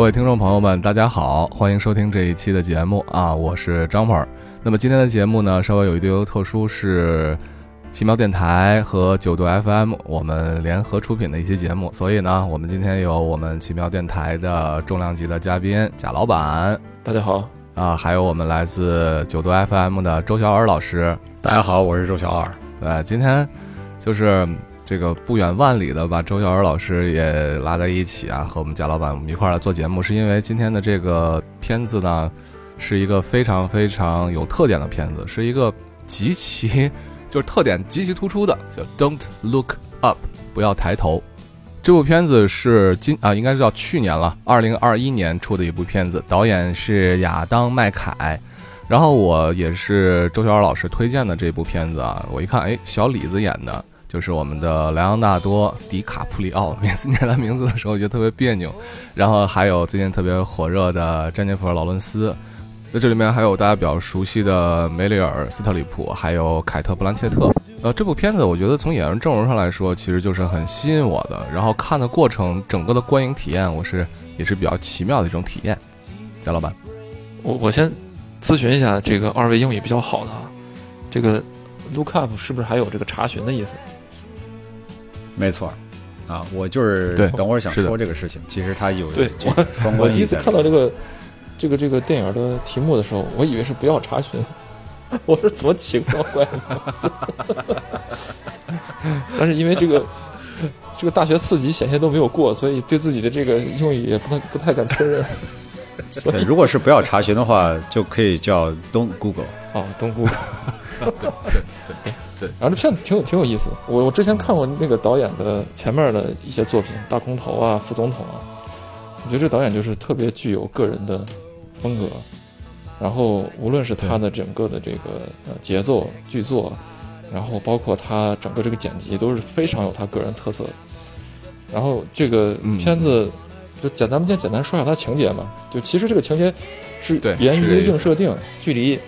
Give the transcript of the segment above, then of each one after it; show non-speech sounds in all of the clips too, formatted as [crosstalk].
各位听众朋友们，大家好，欢迎收听这一期的节目啊，我是张鹏。那么今天的节目呢，稍微有一丢丢特殊，是奇妙电台和九度 FM 我们联合出品的一期节目，所以呢，我们今天有我们奇妙电台的重量级的嘉宾贾老板，大家好啊，还有我们来自九度 FM 的周小尔老师，大家好，我是周小尔。对，今天就是。这个不远万里的把周小尔老师也拉在一起啊，和我们贾老板我们一块儿来做节目，是因为今天的这个片子呢，是一个非常非常有特点的片子，是一个极其就是特点极其突出的，叫 Don't Look Up，不要抬头。这部片子是今啊，应该是叫去年了，二零二一年出的一部片子，导演是亚当麦凯，然后我也是周小尔老师推荐的这部片子啊，我一看，哎，小李子演的。就是我们的莱昂纳多·迪卡普里奥，[laughs] 每次念他名字的时候觉得特别别扭。然后还有最近特别火热的詹妮弗·劳伦斯，那这里面还有大家比较熟悉的梅里尔·斯特里普，还有凯特·布兰切特。呃，这部片子我觉得从演员阵容上来说，其实就是很吸引我的。然后看的过程，整个的观影体验，我是也是比较奇妙的一种体验。贾老板，我我先咨询一下这个二位英语比较好的啊，这个 look up 是不是还有这个查询的意思？没错，啊，我就是等会儿想说这个事情。其实他有对我我第一次看到这个这个这个电影的题目的时候，我以为是不要查询，[laughs] 我说怎么奇怪怪但是因为这个这个大学四级险些都没有过，所以对自己的这个用语也不太不太敢承认。[laughs] 对，如果是不要查询的话，就可以叫 Don't Google。哦，Don't Google。对 [laughs] 对对。对，然后这片子挺有挺有意思。我我之前看过那个导演的前面的一些作品，《大空头》啊，《副总统》啊。我觉得这导演就是特别具有个人的风格。然后无论是他的整个的这个呃节奏、剧作，然后包括他整个这个剪辑，都是非常有他个人特色。然后这个片子就简单，咱们先简单说一下它情节嘛。就其实这个情节是源于硬设定，距离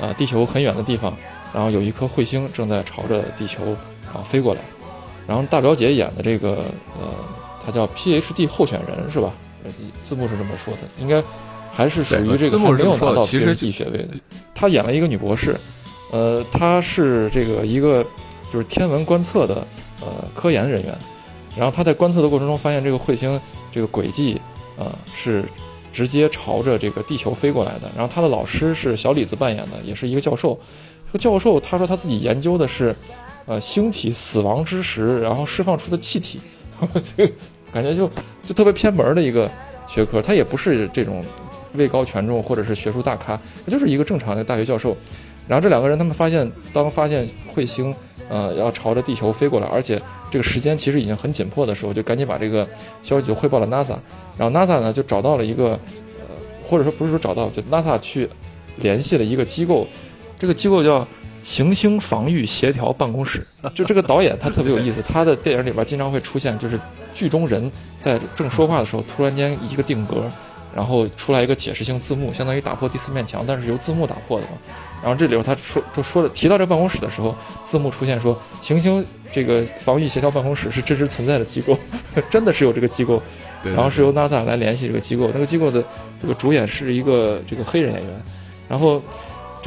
啊地球很远的地方。然后有一颗彗星正在朝着地球啊飞过来，然后大表姐演的这个呃，她叫 PhD 候选人是吧？字幕是这么说的，应该还是属于这个还没有拿到 PhD 学位的。她演了一个女博士，呃，她是这个一个就是天文观测的呃科研人员，然后她在观测的过程中发现这个彗星这个轨迹啊是直接朝着这个地球飞过来的。然后她的老师是小李子扮演的，也是一个教授。这个教授他说他自己研究的是，呃，星体死亡之时然后释放出的气体，[laughs] 感觉就就特别偏门的一个学科。他也不是这种位高权重或者是学术大咖，他就是一个正常的大学教授。然后这两个人他们发现，当发现彗星呃要朝着地球飞过来，而且这个时间其实已经很紧迫的时候，就赶紧把这个消息就汇报了 NASA。然后 NASA 呢就找到了一个呃，或者说不是说找到，就 NASA 去联系了一个机构。这个机构叫行星防御协调办公室。就这个导演他特别有意思，他的电影里边经常会出现，就是剧中人在正说话的时候，突然间一个定格，然后出来一个解释性字幕，相当于打破第四面墙，但是由字幕打破的嘛。然后这里头他说就说了提到这办公室的时候，字幕出现说行星这个防御协调办公室是真实存在的机构，[laughs] 真的是有这个机构，然后是由 NASA 来联系这个机构，那个机构的这个主演是一个这个黑人演员，然后。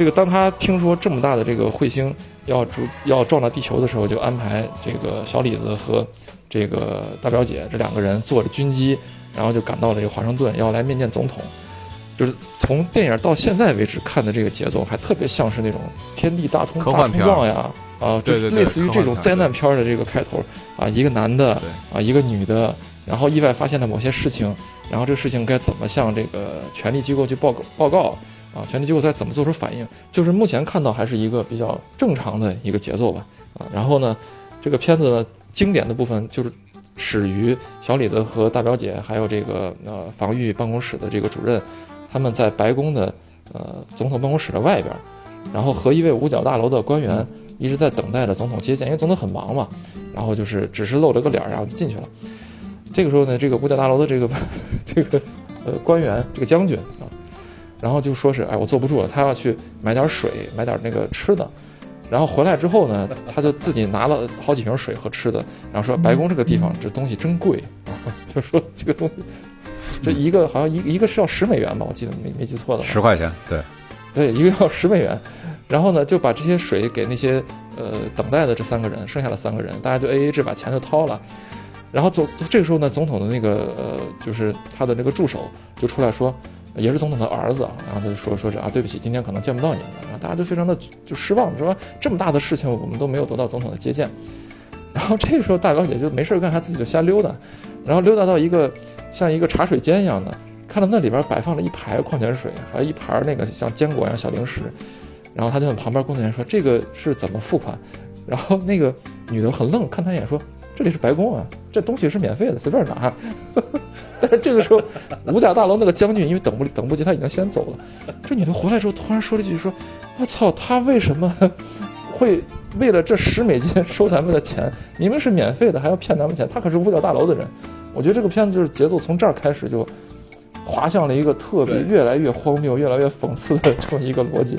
这个当他听说这么大的这个彗星要主要撞到地球的时候，就安排这个小李子和这个大表姐这两个人坐着军机，然后就赶到了这个华盛顿，要来面见总统。就是从电影到现在为止看的这个节奏，还特别像是那种天地大通大冲撞呀，啊，就类似于这种灾难片的这个开头啊，一个男的啊，一个女的，然后意外发现了某些事情，然后这个事情该怎么向这个权力机构去报告报告。啊，权力机构在怎么做出反应？就是目前看到还是一个比较正常的一个节奏吧。啊，然后呢，这个片子呢，经典的部分就是始于小李子和大表姐，还有这个呃防御办公室的这个主任，他们在白宫的呃总统办公室的外边，然后和一位五角大楼的官员一直在等待着总统接见，因为总统很忙嘛。然后就是只是露了个脸，然后就进去了。这个时候呢，这个五角大楼的这个 [laughs] 这个呃官员，这个将军啊。然后就说是，哎，我坐不住了，他要去买点水，买点那个吃的。然后回来之后呢，[laughs] 他就自己拿了好几瓶水和吃的，然后说白宫这个地方这东西真贵，[laughs] 就说这个东西这一个好像一一个是要十美元吧，我记得没没记错的话，十块钱，对，对，一个要十美元。然后呢，就把这些水给那些呃等待的这三个人，剩下的三个人，大家就 A A 制把钱就掏了。然后总这个时候呢，总统的那个呃，就是他的那个助手就出来说，也是总统的儿子啊，然后他就说说是啊，对不起，今天可能见不到你们了。然后大家都非常的就失望，说这么大的事情我们都没有得到总统的接见。然后这个时候大表姐就没事干，她自己就瞎溜达，然后溜达到一个像一个茶水间一样的，看到那里边摆放了一排矿泉水，还有一盘那个像坚果一样小零食。然后他就问旁边工作人员说：“这个是怎么付款？”然后那个女的很愣，看他一眼说：“这里是白宫啊，这东西是免费的，随便拿。[laughs] ”但是这个时候，五角大楼那个将军因为等不等不及，他已经先走了。这女的回来之后，突然说了一句：“说我操，他为什么 [laughs] 会为了这十美金收咱们的钱？明明是免费的，还要骗咱们钱？他可是五角大楼的人。”我觉得这个片子就是节奏从这儿开始就滑向了一个特别越来越荒谬、越来越讽刺的这么一个逻辑。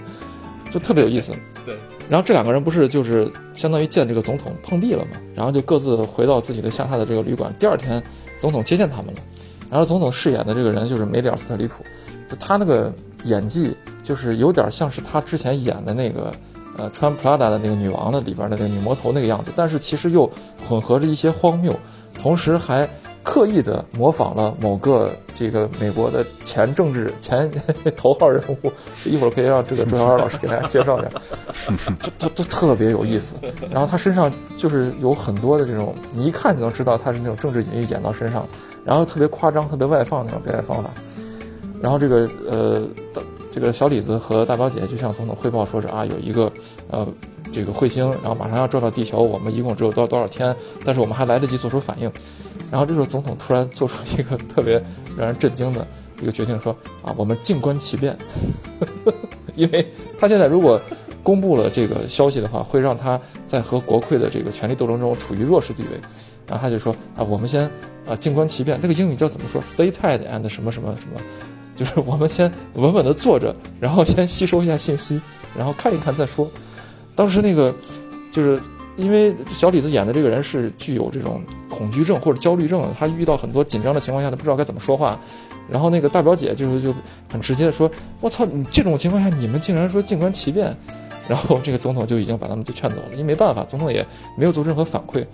就特别有意思，对。然后这两个人不是就是相当于见这个总统碰壁了嘛？然后就各自回到自己的下榻的这个旅馆。第二天，总统接见他们了。然后总统饰演的这个人就是梅里尔·斯特里普，就他那个演技就是有点像是他之前演的那个呃穿普拉达的那个女王的里边的那个女魔头那个样子，但是其实又混合着一些荒谬，同时还。刻意的模仿了某个这个美国的前政治 [laughs] 前头号人物，[laughs] 一会儿可以让这个周小二老师给大家介绍一下，[laughs] 他他他特别有意思。然后他身上就是有很多的这种，你一看就能知道他是那种政治隐喻演到身上，然后特别夸张、特别外放那种表演方法。然后这个呃，这个小李子和大表姐就向总统汇报说是啊，有一个呃这个彗星，然后马上要撞到地球，我们一共只有多少多少天，但是我们还来得及做出反应。然后这时候，总统突然做出一个特别让人震惊的一个决定，说：“啊，我们静观其变，[laughs] 因为他现在如果公布了这个消息的话，会让他在和国会的这个权力斗争中处于弱势地位。然后他就说：啊，我们先啊静观其变，那个英语叫怎么说？Stay tight and 什么什么什么，就是我们先稳稳的坐着，然后先吸收一下信息，然后看一看再说。当时那个就是。”因为小李子演的这个人是具有这种恐惧症或者焦虑症，他遇到很多紧张的情况下，他不知道该怎么说话。然后那个大表姐就是就很直接的说：“我操，你这种情况下你们竟然说静观其变。”然后这个总统就已经把他们就劝走了，因为没办法，总统也没有做任何反馈。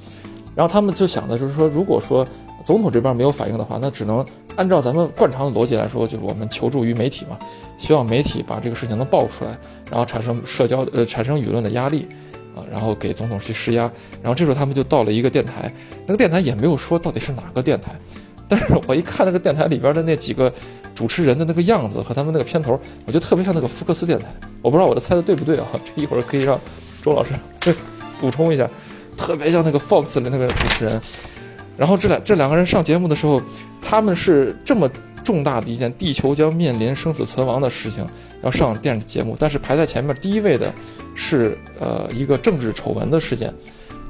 然后他们就想的就是说，如果说总统这边没有反应的话，那只能按照咱们惯常的逻辑来说，就是我们求助于媒体嘛，希望媒体把这个事情能爆出来，然后产生社交呃产生舆论的压力。啊然后给总统去施压，然后这时候他们就到了一个电台，那个电台也没有说到底是哪个电台，但是我一看那个电台里边的那几个主持人的那个样子和他们那个片头，我就特别像那个福克斯电台，我不知道我的猜的对不对啊？这一会儿可以让周老师补充一下，特别像那个 Fox 的那个主持人。然后这两这两个人上节目的时候，他们是这么重大的一件地球将面临生死存亡的事情要上电视节目，但是排在前面第一位的。是呃一个政治丑闻的事件，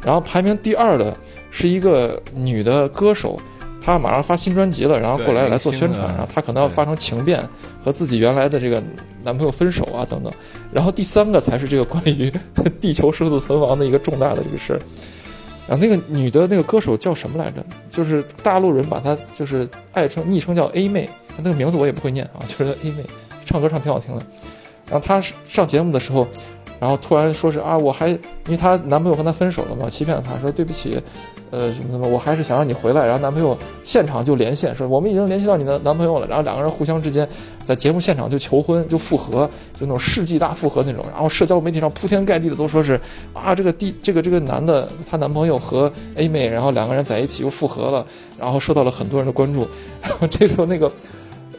然后排名第二的是一个女的歌手，她马上发新专辑了，然后过来来做宣传，然后她可能要发生情变，和自己原来的这个男朋友分手啊等等，然后第三个才是这个关于 [laughs] 地球生死存亡的一个重大的这个事儿，啊那个女的那个歌手叫什么来着？就是大陆人把她就是爱称昵称叫 A 妹，她那个名字我也不会念啊，就是 A 妹，唱歌唱挺好听的，然后她上节目的时候。然后突然说是啊，我还因为她男朋友跟她分手了嘛，欺骗了她说对不起，呃什么什么，我还是想让你回来。然后男朋友现场就连线说我们已经联系到你的男朋友了。然后两个人互相之间在节目现场就求婚就复合，就那种世纪大复合那种。然后社交媒体上铺天盖地的都说是啊这个第这个这个男的她男朋友和 A 妹，然后两个人在一起又复合了，然后受到了很多人的关注。[laughs] 然后这时候那个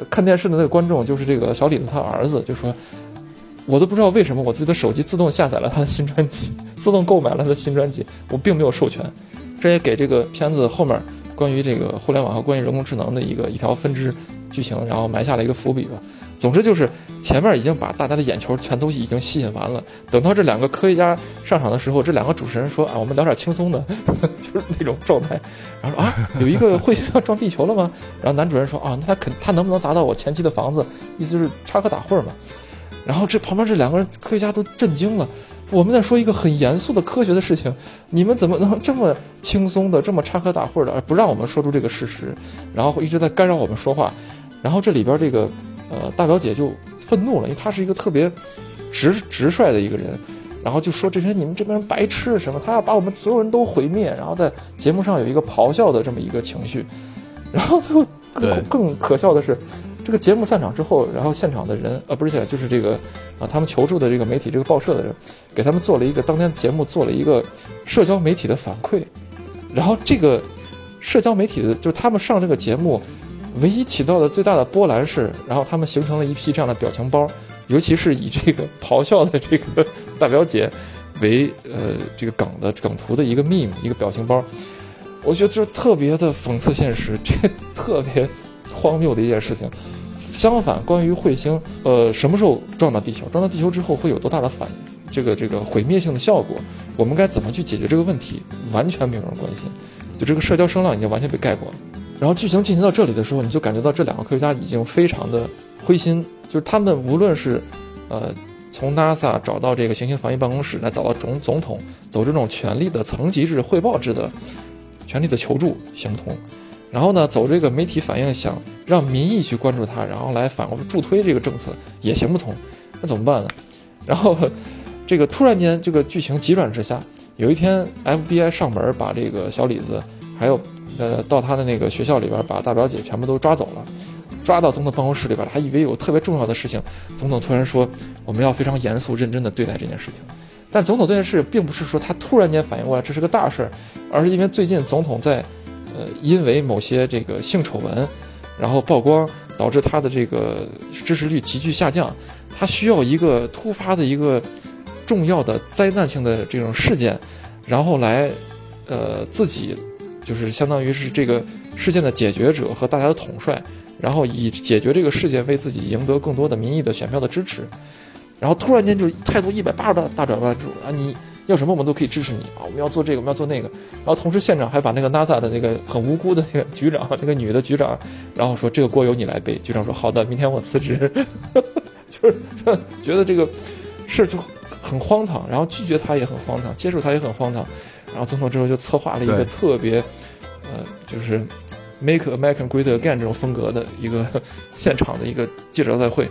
看电视的那个观众就是这个小李子他儿子就说。我都不知道为什么我自己的手机自动下载了他的新专辑，自动购买了他的新专辑，我并没有授权，这也给这个片子后面关于这个互联网和关于人工智能的一个一条分支剧情，然后埋下了一个伏笔吧。总之就是前面已经把大家的眼球全都已经吸引完了，等到这两个科学家上场的时候，这两个主持人说啊，我们聊点轻松的，[laughs] 就是那种状态。然后说啊，有一个彗星要撞地球了吗？然后男主人说啊，那他肯他能不能砸到我前妻的房子？意思就是插科打诨嘛。然后这旁边这两个人科学家都震惊了，我们在说一个很严肃的科学的事情，你们怎么能这么轻松的、这么插科打诨的，而不让我们说出这个事实，然后一直在干扰我们说话？然后这里边这个呃大表姐就愤怒了，因为她是一个特别直直率的一个人，然后就说这些你们这边人白痴什么，他要把我们所有人都毁灭，然后在节目上有一个咆哮的这么一个情绪，然后最后更更可笑的是。这个节目散场之后，然后现场的人，呃，不是现场，就是这个，啊，他们求助的这个媒体，这个报社的人，给他们做了一个当天节目做了一个社交媒体的反馈，然后这个社交媒体的，就是他们上这个节目，唯一起到的最大的波澜是，然后他们形成了一批这样的表情包，尤其是以这个咆哮的这个大表姐为呃这个梗的梗图的一个 meme 一个表情包，我觉得就是特别的讽刺现实，这特别。荒谬的一件事情。相反，关于彗星，呃，什么时候撞到地球？撞到地球之后会有多大的反这个这个毁灭性的效果？我们该怎么去解决这个问题？完全没有人关心。就这个社交声浪已经完全被盖过了。然后剧情进行到这里的时候，你就感觉到这两个科学家已经非常的灰心。就是他们无论是，呃，从 NASA 找到这个行星防御办公室，来找到总总统，走这种权力的层级制、汇报制的权力的求助行通。然后呢，走这个媒体反应，想让民意去关注他，然后来反过来助推这个政策也行不通，那怎么办呢？然后，这个突然间这个剧情急转直下，有一天 FBI 上门把这个小李子，还有呃到他的那个学校里边把大表姐全部都抓走了，抓到总统办公室里边，还以为有特别重要的事情，总统突然说我们要非常严肃认真的对待这件事情，但总统这件事并不是说他突然间反应过来这是个大事儿，而是因为最近总统在。呃，因为某些这个性丑闻，然后曝光，导致他的这个支持率急剧下降。他需要一个突发的一个重要的灾难性的这种事件，然后来，呃，自己就是相当于是这个事件的解决者和大家的统帅，然后以解决这个事件为自己赢得更多的民意的选票的支持。然后突然间就态度一百八十度大转弯，啊你。要什么我们都可以支持你啊！我们要做这个，我们要做那个。然后同时现场还把那个 NASA 的那个很无辜的那个局长，那个女的局长，然后说这个锅由你来背。局长说好的，明天我辞职。[laughs] 就是 [laughs] 觉得这个事儿就很荒唐，然后拒绝他也很荒唐，接受他也很荒唐。然后总统之后就策划了一个特别，呃，就是 Make America Great Again 这种风格的一个 [laughs] 现场的一个记者招待会，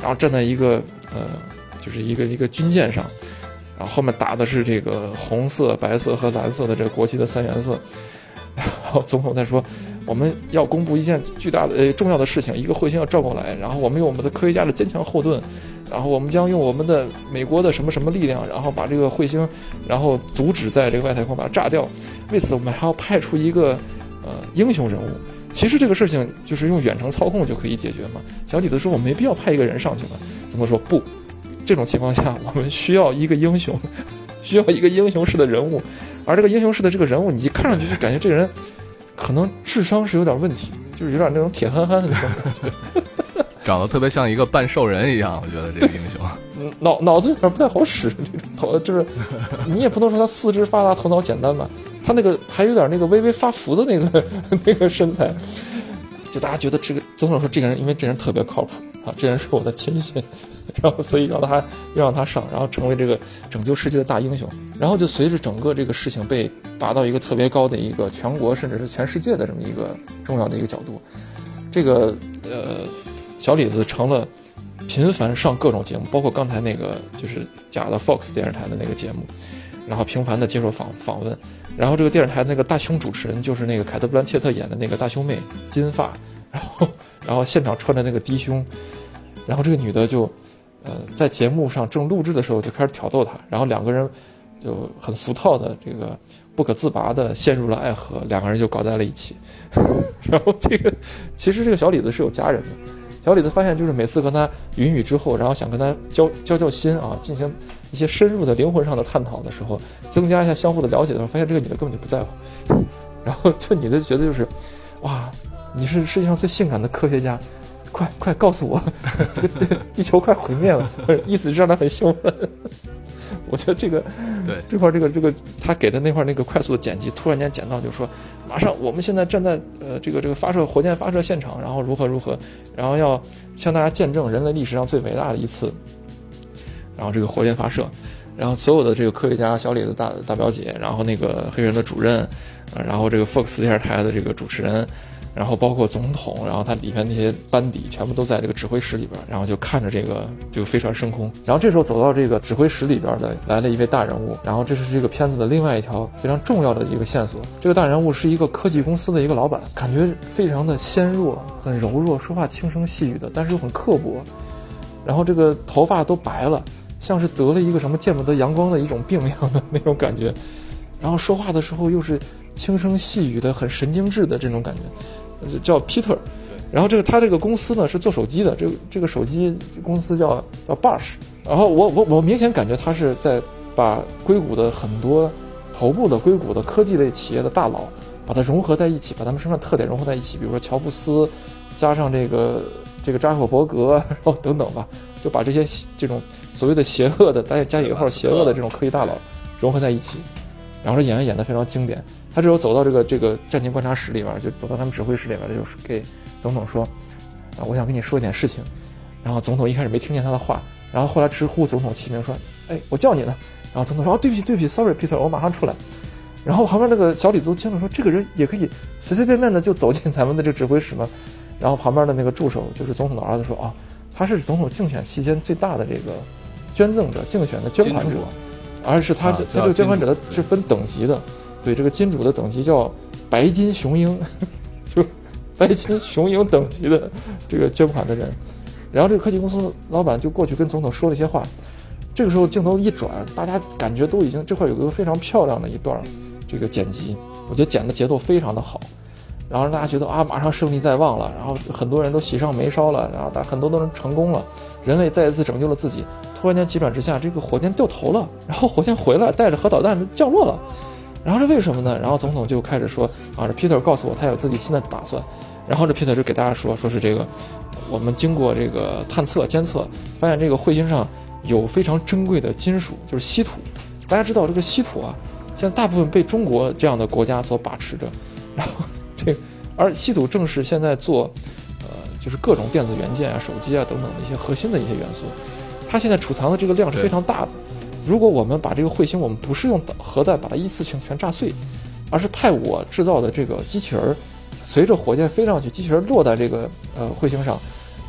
然后站在一个呃，就是一个一个军舰上。然后后面打的是这个红色、白色和蓝色的这个国旗的三原色。[laughs] 然后总统在说，我们要公布一件巨大的、呃重要的事情，一个彗星要照过来。然后我们用我们的科学家的坚强后盾，然后我们将用我们的美国的什么什么力量，然后把这个彗星，然后阻止在这个外太空把它炸掉。为此，我们还要派出一个呃英雄人物。其实这个事情就是用远程操控就可以解决嘛。小李子说，我没必要派一个人上去嘛。总统说不。这种情况下，我们需要一个英雄，[laughs] 需要一个英雄式的人物，而这个英雄式的这个人物，你一看上去就感觉这个人可能智商是有点问题，就是有点那种铁憨憨的那种感觉，[laughs] 长得特别像一个半兽人一样。我觉得这个英雄，脑脑子有点不太好使，这种头就是 [laughs] 你也不能说他四肢发达头脑简单吧，他那个还有点那个微微发福的那个那个身材，就大家觉得这个总统说这个人，因为这人特别靠谱啊，这人是我的亲信。然后，所以让他又让他上，然后成为这个拯救世界的大英雄。然后就随着整个这个事情被拔到一个特别高的一个全国甚至是全世界的这么一个重要的一个角度，这个呃小李子成了频繁上各种节目，包括刚才那个就是假的 Fox 电视台的那个节目，然后频繁的接受访访问。然后这个电视台那个大胸主持人就是那个凯特布兰切特演的那个大胸妹，金发，然后然后现场穿着那个低胸，然后这个女的就。呃，在节目上正录制的时候就开始挑逗他，然后两个人就很俗套的这个不可自拔的陷入了爱河，两个人就搞在了一起。[laughs] 然后这个其实这个小李子是有家人的，小李子发现就是每次和他云雨之后，然后想跟他交交交心啊，进行一些深入的灵魂上的探讨的时候，增加一下相互的了解的时候，发现这个女的根本就不在乎。[laughs] 然后这女的觉得就是，哇，你是世界上最性感的科学家。快快告诉我，这个地球快毁灭了，[laughs] 意思是让她很兴奋。[laughs] 我觉得这个，对这块这个这个他给的那块那个快速的剪辑，突然间剪到就说，马上我们现在站在呃这个这个发射火箭发射现场，然后如何如何，然后要向大家见证人类历史上最伟大的一次，然后这个火箭发射，然后所有的这个科学家、小李子大大表姐，然后那个黑人的主任，然后这个 Fox 电视台的这个主持人。然后包括总统，然后他里面那些班底全部都在这个指挥室里边，然后就看着这个就飞船升空。然后这时候走到这个指挥室里边的来了一位大人物，然后这是这个片子的另外一条非常重要的一个线索。这个大人物是一个科技公司的一个老板，感觉非常的纤弱，很柔弱，说话轻声细语的，但是又很刻薄。然后这个头发都白了，像是得了一个什么见不得阳光的一种病一样的那种感觉。然后说话的时候又是轻声细语的，很神经质的这种感觉。叫 Peter，然后这个他这个公司呢是做手机的，这个这个手机公司叫叫 Bosch，然后我我我明显感觉他是在把硅谷的很多头部的硅谷的科技类企业的大佬，把它融合在一起，把他们身上特点融合在一起，比如说乔布斯，加上这个这个扎克伯格，然后等等吧，就把这些这种所谓的邪恶的大家加引号邪恶的这种科技大佬融合在一起，然后这演员演的非常经典。他这时候走到这个这个战情观察室里边，就走到他们指挥室里边，就是给总统说：“啊，我想跟你说一点事情。”然后总统一开始没听见他的话，然后后来直呼总统其名说：“哎，我叫你呢。”然后总统说：“哦，对不起，对不起，sorry，Peter，我马上出来。”然后旁边那个小李子都听了说：“这个人也可以随随便便的就走进咱们的这个指挥室吗？”然后旁边的那个助手就是总统的儿子说：“啊，他是总统竞选期间最大的这个捐赠者、竞选的捐款者，而是他他这个捐款者的是分等级的。”对这个金主的等级叫白金雄鹰，[laughs] 就白金雄鹰等级的这个捐款的人，然后这个科技公司老板就过去跟总统说了一些话。这个时候镜头一转，大家感觉都已经这块有个非常漂亮的一段这个剪辑，我觉得剪的节奏非常的好，然后让大家觉得啊马上胜利在望了，然后很多人都喜上眉梢了，然后大很多都能成功了，人类再一次拯救了自己。突然间急转直下，这个火箭掉头了，[laughs] 然后火箭回来带着核导弹降落了。然后这为什么呢？然后总统就开始说啊，这 Peter 告诉我他有自己新的打算。然后这 Peter 就给大家说，说是这个，我们经过这个探测监测，发现这个彗星上有非常珍贵的金属，就是稀土。大家知道这个稀土啊，现在大部分被中国这样的国家所把持着。[laughs] 然后这，而稀土正是现在做，呃，就是各种电子元件啊、手机啊等等的一些核心的一些元素。它现在储藏的这个量是非常大的。如果我们把这个彗星，我们不是用核弹把它一次性全炸碎，而是派我制造的这个机器人儿，随着火箭飞上去，机器人落在这个呃彗星上，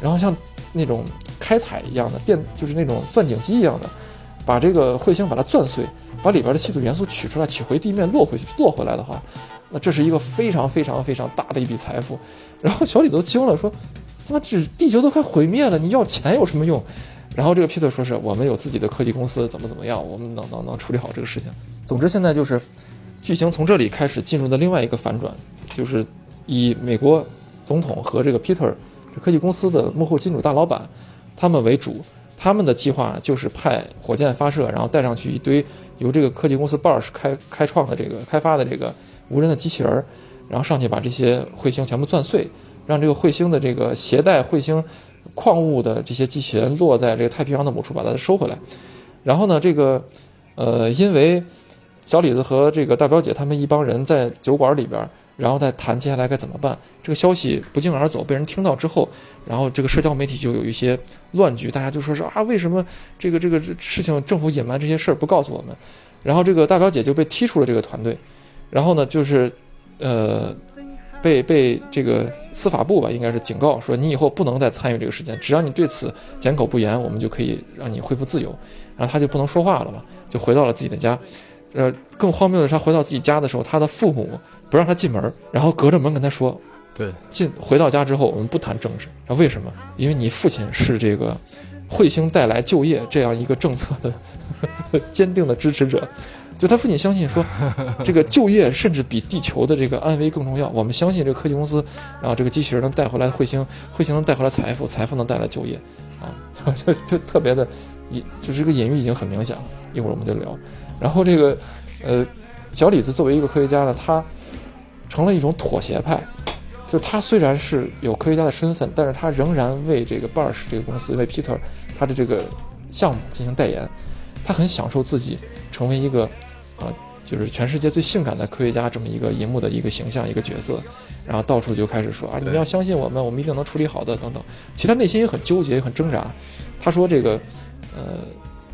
然后像那种开采一样的电，就是那种钻井机一样的，把这个彗星把它钻碎，把里边的稀土元素取出来，取回地面落回去，落回来的话，那这是一个非常非常非常大的一笔财富。[laughs] 然后小李都惊了，说：“他妈，这地球都快毁灭了，你要钱有什么用？”然后这个 Peter 说是我们有自己的科技公司，怎么怎么样，我们能能能处理好这个事情。总之，现在就是剧情从这里开始进入的另外一个反转，就是以美国总统和这个 Peter 科技公司的幕后金主大老板他们为主，他们的计划就是派火箭发射，然后带上去一堆由这个科技公司 Bosch 开开创的这个开发的这个无人的机器人，然后上去把这些彗星全部钻碎，让这个彗星的这个携带彗星。矿物的这些机器人落在这个太平洋的某处，把它收回来。然后呢，这个，呃，因为小李子和这个大表姐他们一帮人在酒馆里边，然后再谈接下来该怎么办。这个消息不胫而走，被人听到之后，然后这个社交媒体就有一些乱局，大家就说是啊，为什么这个这个事情政府隐瞒这些事儿不告诉我们？然后这个大表姐就被踢出了这个团队。然后呢，就是，呃。被被这个司法部吧，应该是警告说你以后不能再参与这个事件，只要你对此缄口不言，我们就可以让你恢复自由。然后他就不能说话了嘛，就回到了自己的家。呃，更荒谬的是，他回到自己家的时候，他的父母不让他进门，然后隔着门跟他说：“对，进回到家之后，我们不谈政治。啊，为什么？因为你父亲是这个彗星带来就业这样一个政策的 [laughs] 坚定的支持者。”就他父亲相信说，[laughs] 这个就业甚至比地球的这个安危更重要。我们相信这个科技公司，然后这个机器人能带回来彗星，彗星能带回来财富，财富能带来就业，啊，[laughs] 就就特别的隐，就是这个隐喻已经很明显了。一会儿我们就聊。然后这个，呃，小李子作为一个科学家呢，他成了一种妥协派，就他虽然是有科学家的身份，但是他仍然为这个 Bosch 这个公司，为 Peter 他的这个项目进行代言，他很享受自己成为一个。啊，就是全世界最性感的科学家这么一个银幕的一个形象一个角色，然后到处就开始说啊，你们要相信我们，我们一定能处理好的等等。其实他内心也很纠结，也很挣扎。他说这个，呃，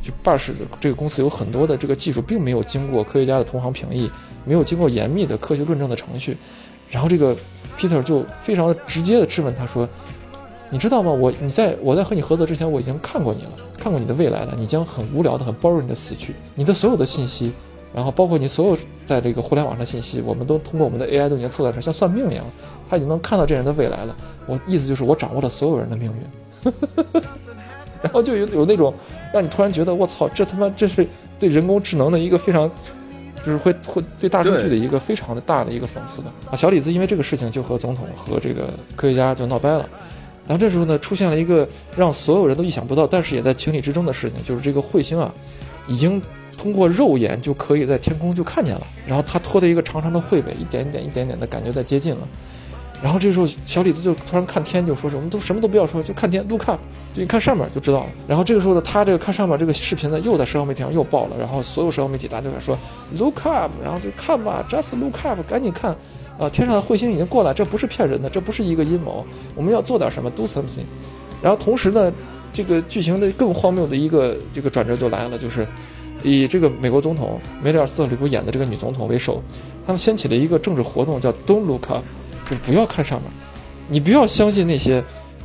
就 Bush 这个公司有很多的这个技术并没有经过科学家的同行评议，没有经过严密的科学论证的程序。然后这个 Peter 就非常直接的质问他说：“你知道吗？我你在我在和你合作之前，我已经看过你了，看过你的未来了。你将很无聊的、很 boring 的死去。你的所有的信息，然后包括你所有在这个互联网上信息，我们都通过我们的 AI 都已经测算成像算命一样，他已经能看到这人的未来了。我意思就是我掌握了所有人的命运。[laughs] 然后就有有那种让你突然觉得我操，这他妈这是对人工智能的一个非常。”就是会会对大数据的一个非常的大的一个讽刺的啊！小李子因为这个事情就和总统和这个科学家就闹掰了，然后这时候呢出现了一个让所有人都意想不到，但是也在情理之中的事情，就是这个彗星啊，已经通过肉眼就可以在天空就看见了，然后它拖着一个长长的彗尾，一点一点一点点的感觉在接近了。然后这时候，小李子就突然看天，就说是我们都什么都不要说，就看天，look up，就你看上面就知道了。然后这个时候呢，他这个看上面这个视频呢，又在社交媒体上又爆了。然后所有社交媒体大家都在说 look up，然后就看吧，just look up，赶紧看，啊，天上的彗星已经过来，这不是骗人的，这不是一个阴谋，我们要做点什么，do something。然后同时呢，这个剧情的更荒谬的一个这个转折就来了，就是以这个美国总统梅里尔·斯特里普演的这个女总统为首，他们掀起了一个政治活动，叫 don't look up。就不要看上面，你不要相信那些，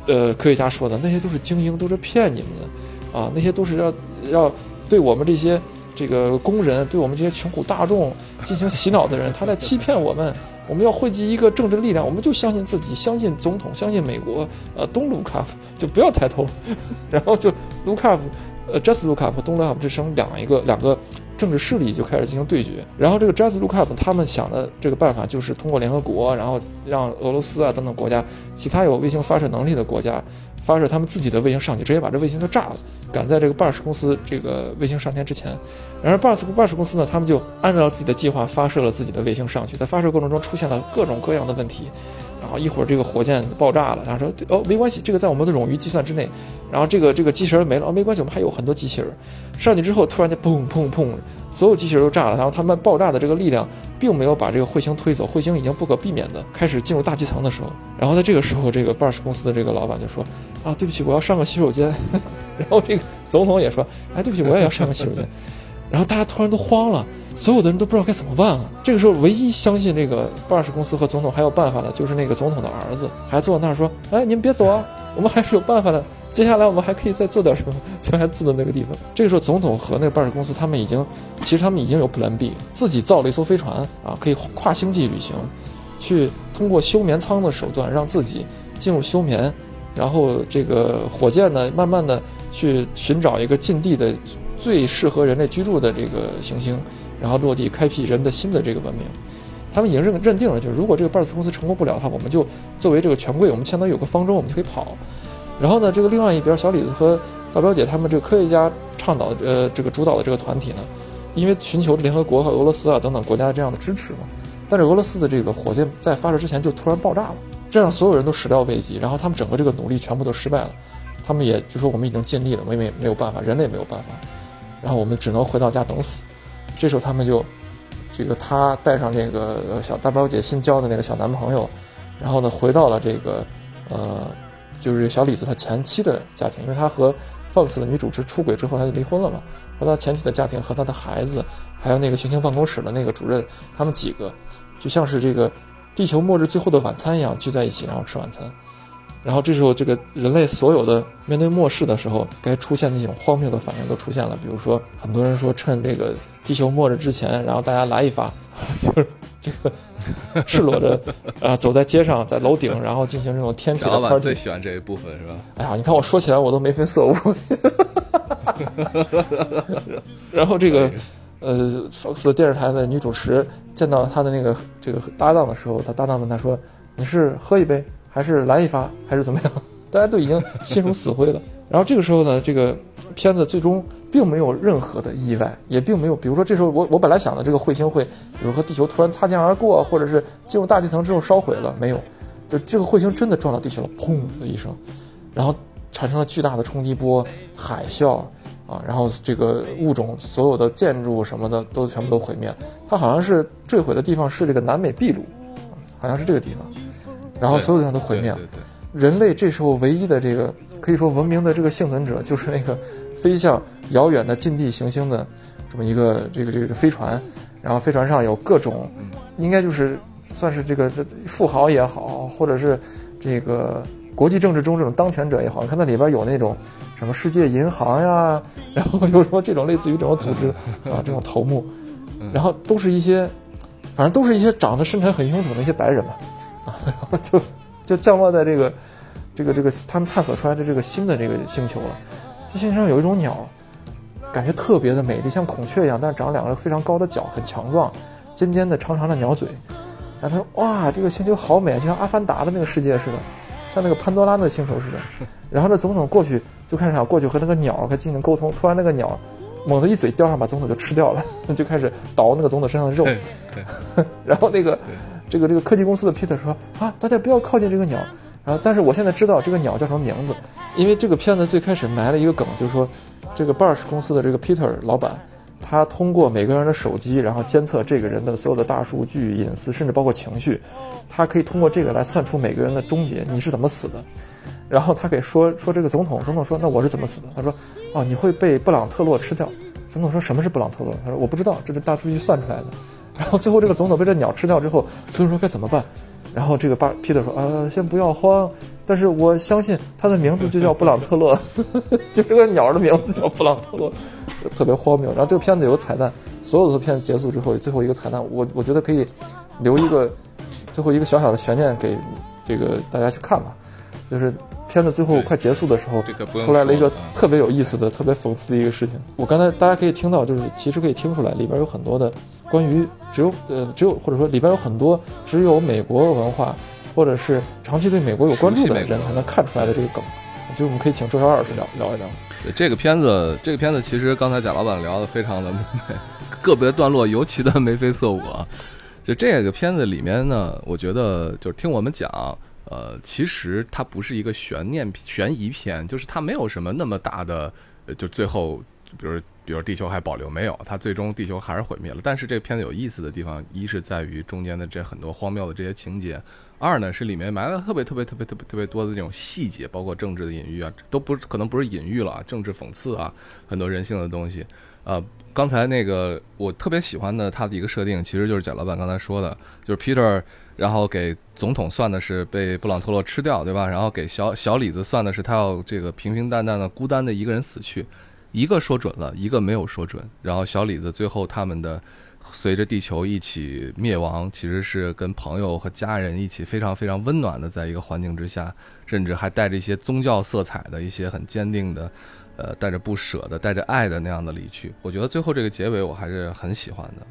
呃，科学家说的那些都是精英，都是骗你们的，啊，那些都是要要对我们这些这个工人，对我们这些穷苦大众进行洗脑的人，他在欺骗我们。我们要汇集一个政治力量，我们就相信自己，相信总统，相信美国。呃，东卢卡夫就不要抬头，[laughs] 然后就卢卡夫，呃，just 卢卡夫，东卢卡夫之声两一个两个。政治势力就开始进行对决，然后这个 just 卢卡夫他们想的这个办法就是通过联合国，然后让俄罗斯啊等等国家，其他有卫星发射能力的国家发射他们自己的卫星上去，直接把这卫星都炸了，赶在这个 b u s 公司这个卫星上天之前。然而 b u s b u s 公司呢，他们就按照自己的计划发射了自己的卫星上去，在发射过程中出现了各种各样的问题。然后一会儿这个火箭爆炸了，然后说哦没关系，这个在我们的冗余计算之内。然后这个这个机器人没了哦没关系，我们还有很多机器人。上去之后突然间砰砰砰，所有机器人都炸了。然后他们爆炸的这个力量并没有把这个彗星推走，彗星已经不可避免的开始进入大气层的时候。然后在这个时候，这个 b u s 公司的这个老板就说啊对不起，我要上个洗手间。[laughs] 然后这个总统也说哎对不起，我也要上个洗手间。然后大家突然都慌了。所有的人都不知道该怎么办啊！这个时候，唯一相信这个巴尔什公司和总统还有办法的，就是那个总统的儿子，还坐在那儿说：“哎，你们别走啊，我们还是有办法的。接下来我们还可以再做点什么。[laughs] ”就还字的那个地方。这个时候，总统和那个巴尔公司他们已经，其实他们已经有 Plan B，自己造了一艘飞船啊，可以跨星际旅行，去通过休眠舱的手段让自己进入休眠，然后这个火箭呢，慢慢的去寻找一个近地的最适合人类居住的这个行星。然后落地开辟人的新的这个文明，他们已经认认定了，就是如果这个 b 斯公司成功不了的话，我们就作为这个权贵，我们相当于有个方舟，我们就可以跑。然后呢，这个另外一边，小李子和大表姐他们这个科学家倡导呃这个主导的这个团体呢，因为寻求联合国和俄罗斯啊等等国家这样的支持嘛，但是俄罗斯的这个火箭在发射之前就突然爆炸了，这让所有人都始料未及，然后他们整个这个努力全部都失败了，他们也就说我们已经尽力了，我们也没有办法，人类没有办法，然后我们只能回到家等死。这时候他们就，这个他带上这个小大表姐新交的那个小男朋友，然后呢回到了这个，呃，就是小李子他前妻的家庭，因为他和 Fox 的女主持出轨之后他就离婚了嘛，和他前妻的家庭和他的孩子，还有那个行星办公室的那个主任，他们几个就像是这个地球末日最后的晚餐一样聚在一起，然后吃晚餐。然后这时候，这个人类所有的面对末世的时候，该出现那种荒谬的反应都出现了。比如说，很多人说趁这个地球末日之前，然后大家来一发，[laughs] 就是这个赤裸着啊走在街上，在楼顶，然后进行这种天体的 party。最喜欢这一部分是吧？[laughs] 哎呀，你看我说起来我都眉飞色舞。[laughs] 然后这个呃，Fox 电视台的女主持见到她的那个这个搭档的时候，她搭档问她说：“你是喝一杯？”还是来一发，还是怎么样？大家都已经心如死灰了。然后这个时候呢，这个片子最终并没有任何的意外，也并没有，比如说这时候我我本来想的这个彗星会，比如和地球突然擦肩而过，或者是进入大气层之后烧毁了，没有，就这个彗星真的撞到地球了，砰的一声，然后产生了巨大的冲击波、海啸啊，然后这个物种所有的建筑什么的都全部都毁灭。它好像是坠毁的地方是这个南美秘鲁，好像是这个地方。然后所有地方都毁灭了，人类这时候唯一的这个可以说文明的这个幸存者，就是那个飞向遥远的近地行星的这么一个这个这个飞船，然后飞船上有各种，应该就是算是这个这富豪也好，或者是这个国际政治中这种当权者也好，你看那里边有那种什么世界银行呀，[laughs] 然后有什么这种类似于这种组织啊这种头目，然后都是一些，反正都是一些长得身材很臃肿的一些白人嘛，啊，然后就。就降落在这个，这个这个他们探索出来的这个新的这个星球了。这星球上有一种鸟，感觉特别的美丽，像孔雀一样，但是长两个非常高的脚，很强壮，尖尖的长长的鸟嘴。然后他说：“哇，这个星球好美，就像阿凡达的那个世界似的，像那个潘多拉那个星球似的。”然后这总统过去就开始想过去和那个鸟进行沟通，突然那个鸟猛地一嘴叼上，把总统就吃掉了，[laughs] 就开始捣那个总统身上的肉。[laughs] 然后那个。这个这个科技公司的 Peter 说啊，大家不要靠近这个鸟。然后，但是我现在知道这个鸟叫什么名字，因为这个片子最开始埋了一个梗，就是说，这个 Bush 公司的这个 Peter 老板，他通过每个人的手机，然后监测这个人的所有的大数据、隐私，甚至包括情绪，他可以通过这个来算出每个人的终结，你是怎么死的。然后他给说说这个总统，总统说那我是怎么死的？他说哦，你会被布朗特洛吃掉。总统说什么是布朗特洛？他说我不知道，这是大数据算出来的。然后最后这个总统被这鸟吃掉之后，所以说该怎么办？然后这个巴皮特说：“啊，先不要慌，但是我相信他的名字就叫布朗特勒，[laughs] 就这个鸟的名字叫布朗特勒，特别荒谬。”然后这个片子有个彩蛋，所有的片子结束之后，最后一个彩蛋，我我觉得可以留一个最后一个小小的悬念给这个大家去看吧，就是。片子最后快结束的时候，出来了一个特别有意思的、特别讽刺的一个事情。我刚才大家可以听到，就是其实可以听出来，里边有很多的关于只有呃只有或者说里边有很多只有美国文化或者是长期对美国有关注的人才能看出来的这个梗。就我们可以请周小二老师聊聊一聊。这个片子，这个片子其实刚才贾老板聊的非常的美，个别段落尤其的眉飞色舞。啊。就这个片子里面呢，我觉得就是听我们讲。呃，其实它不是一个悬念悬疑片，就是它没有什么那么大的，就最后，比如比如地球还保留没有，它最终地球还是毁灭了。但是这个片子有意思的地方，一是在于中间的这很多荒谬的这些情节，二呢是里面埋了特别特别特别特别特别多的这种细节，包括政治的隐喻啊，都不是可能不是隐喻了啊，政治讽刺啊，很多人性的东西。呃，刚才那个我特别喜欢的它的一个设定，其实就是贾老板刚才说的，就是 Peter。然后给总统算的是被布朗特洛吃掉，对吧？然后给小小李子算的是他要这个平平淡淡的孤单的一个人死去，一个说准了，一个没有说准。然后小李子最后他们的随着地球一起灭亡，其实是跟朋友和家人一起非常非常温暖的，在一个环境之下，甚至还带着一些宗教色彩的一些很坚定的，呃，带着不舍的、带着爱的那样的离去。我觉得最后这个结尾我还是很喜欢的，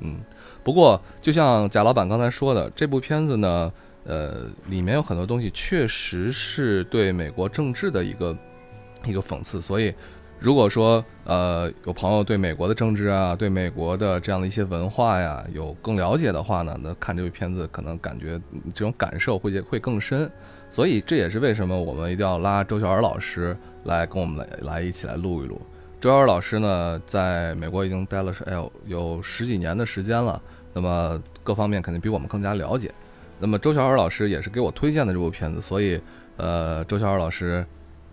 嗯。不过，就像贾老板刚才说的，这部片子呢，呃，里面有很多东西确实是对美国政治的一个一个讽刺。所以，如果说呃有朋友对美国的政治啊，对美国的这样的一些文化呀有更了解的话呢，那看这部片子可能感觉这种感受会会更深。所以这也是为什么我们一定要拉周小尔老师来跟我们来来一起来录一录。周小尔老师呢，在美国已经待了哎呦有十几年的时间了。那么各方面肯定比我们更加了解。那么周小尔老师也是给我推荐的这部片子，所以呃，周小尔老师，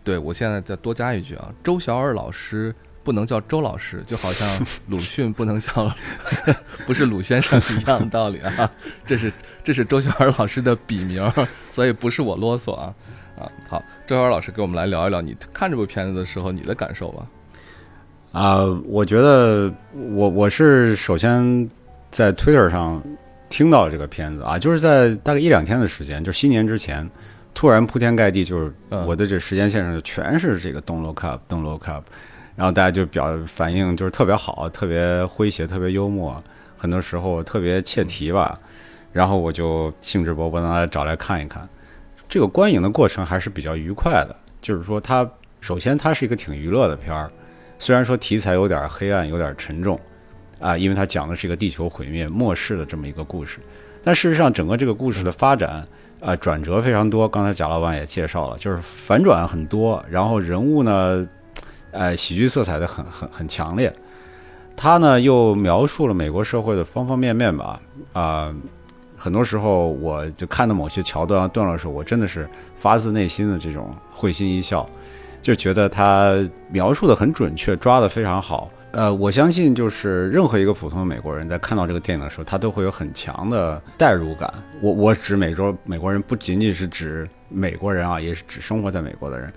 对我现在再多加一句啊，周小尔老师不能叫周老师，就好像 [laughs] 鲁迅不能叫 [laughs] 不是鲁先生一样的道理啊。这是这是周小尔老师的笔名，所以不是我啰嗦啊啊。好，周小尔老师给我们来聊一聊你看这部片子的时候你的感受吧。啊，我觉得我我是首先。在 Twitter 上听到这个片子啊，就是在大概一两天的时间，就是新年之前，突然铺天盖地，就是我的这时间线上就全是这个 “Don't Look Up”，“Don't Look Up”，然后大家就表反应就是特别好，特别诙谐，特别幽默，很多时候特别切题吧。然后我就兴致勃勃的找来看一看。这个观影的过程还是比较愉快的，就是说它首先它是一个挺娱乐的片儿，虽然说题材有点黑暗，有点沉重。啊，因为它讲的是一个地球毁灭末世的这么一个故事，但事实上整个这个故事的发展啊转折非常多。刚才贾老板也介绍了，就是反转很多，然后人物呢，呃，喜剧色彩的很很很强烈。他呢又描述了美国社会的方方面面吧，啊，很多时候我就看到某些桥段段落的时候，我真的是发自内心的这种会心一笑，就觉得他描述的很准确，抓的非常好。呃，我相信就是任何一个普通的美国人在看到这个电影的时候，他都会有很强的代入感。我我指美洲美国人，不仅仅是指美国人啊，也是指生活在美国的人。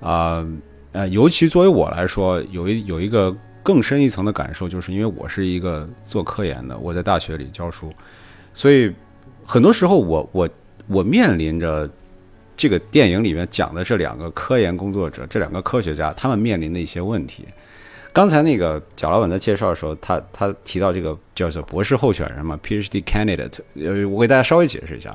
啊呃，尤其作为我来说，有一有一个更深一层的感受，就是因为我是一个做科研的，我在大学里教书，所以很多时候我我我面临着这个电影里面讲的这两个科研工作者，这两个科学家，他们面临的一些问题。刚才那个贾老板在介绍的时候，他他提到这个叫做博士候选人嘛，PhD candidate。呃，我给大家稍微解释一下，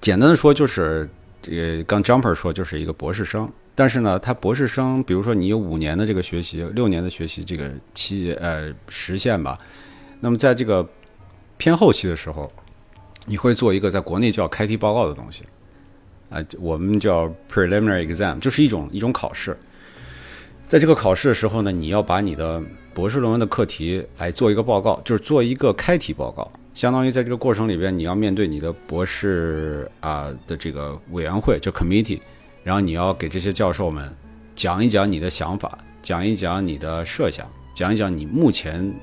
简单的说就是这个刚 Jumper 说就是一个博士生，但是呢，他博士生，比如说你有五年的这个学习，六年的学习这个期呃实现吧，那么在这个偏后期的时候，你会做一个在国内叫开题报告的东西，啊，我们叫 preliminary exam，就是一种一种考试。在这个考试的时候呢，你要把你的博士论文的课题来做一个报告，就是做一个开题报告，相当于在这个过程里边，你要面对你的博士啊的这个委员会，就 committee，然后你要给这些教授们讲一讲你的想法，讲一讲你的设想，讲一讲你目前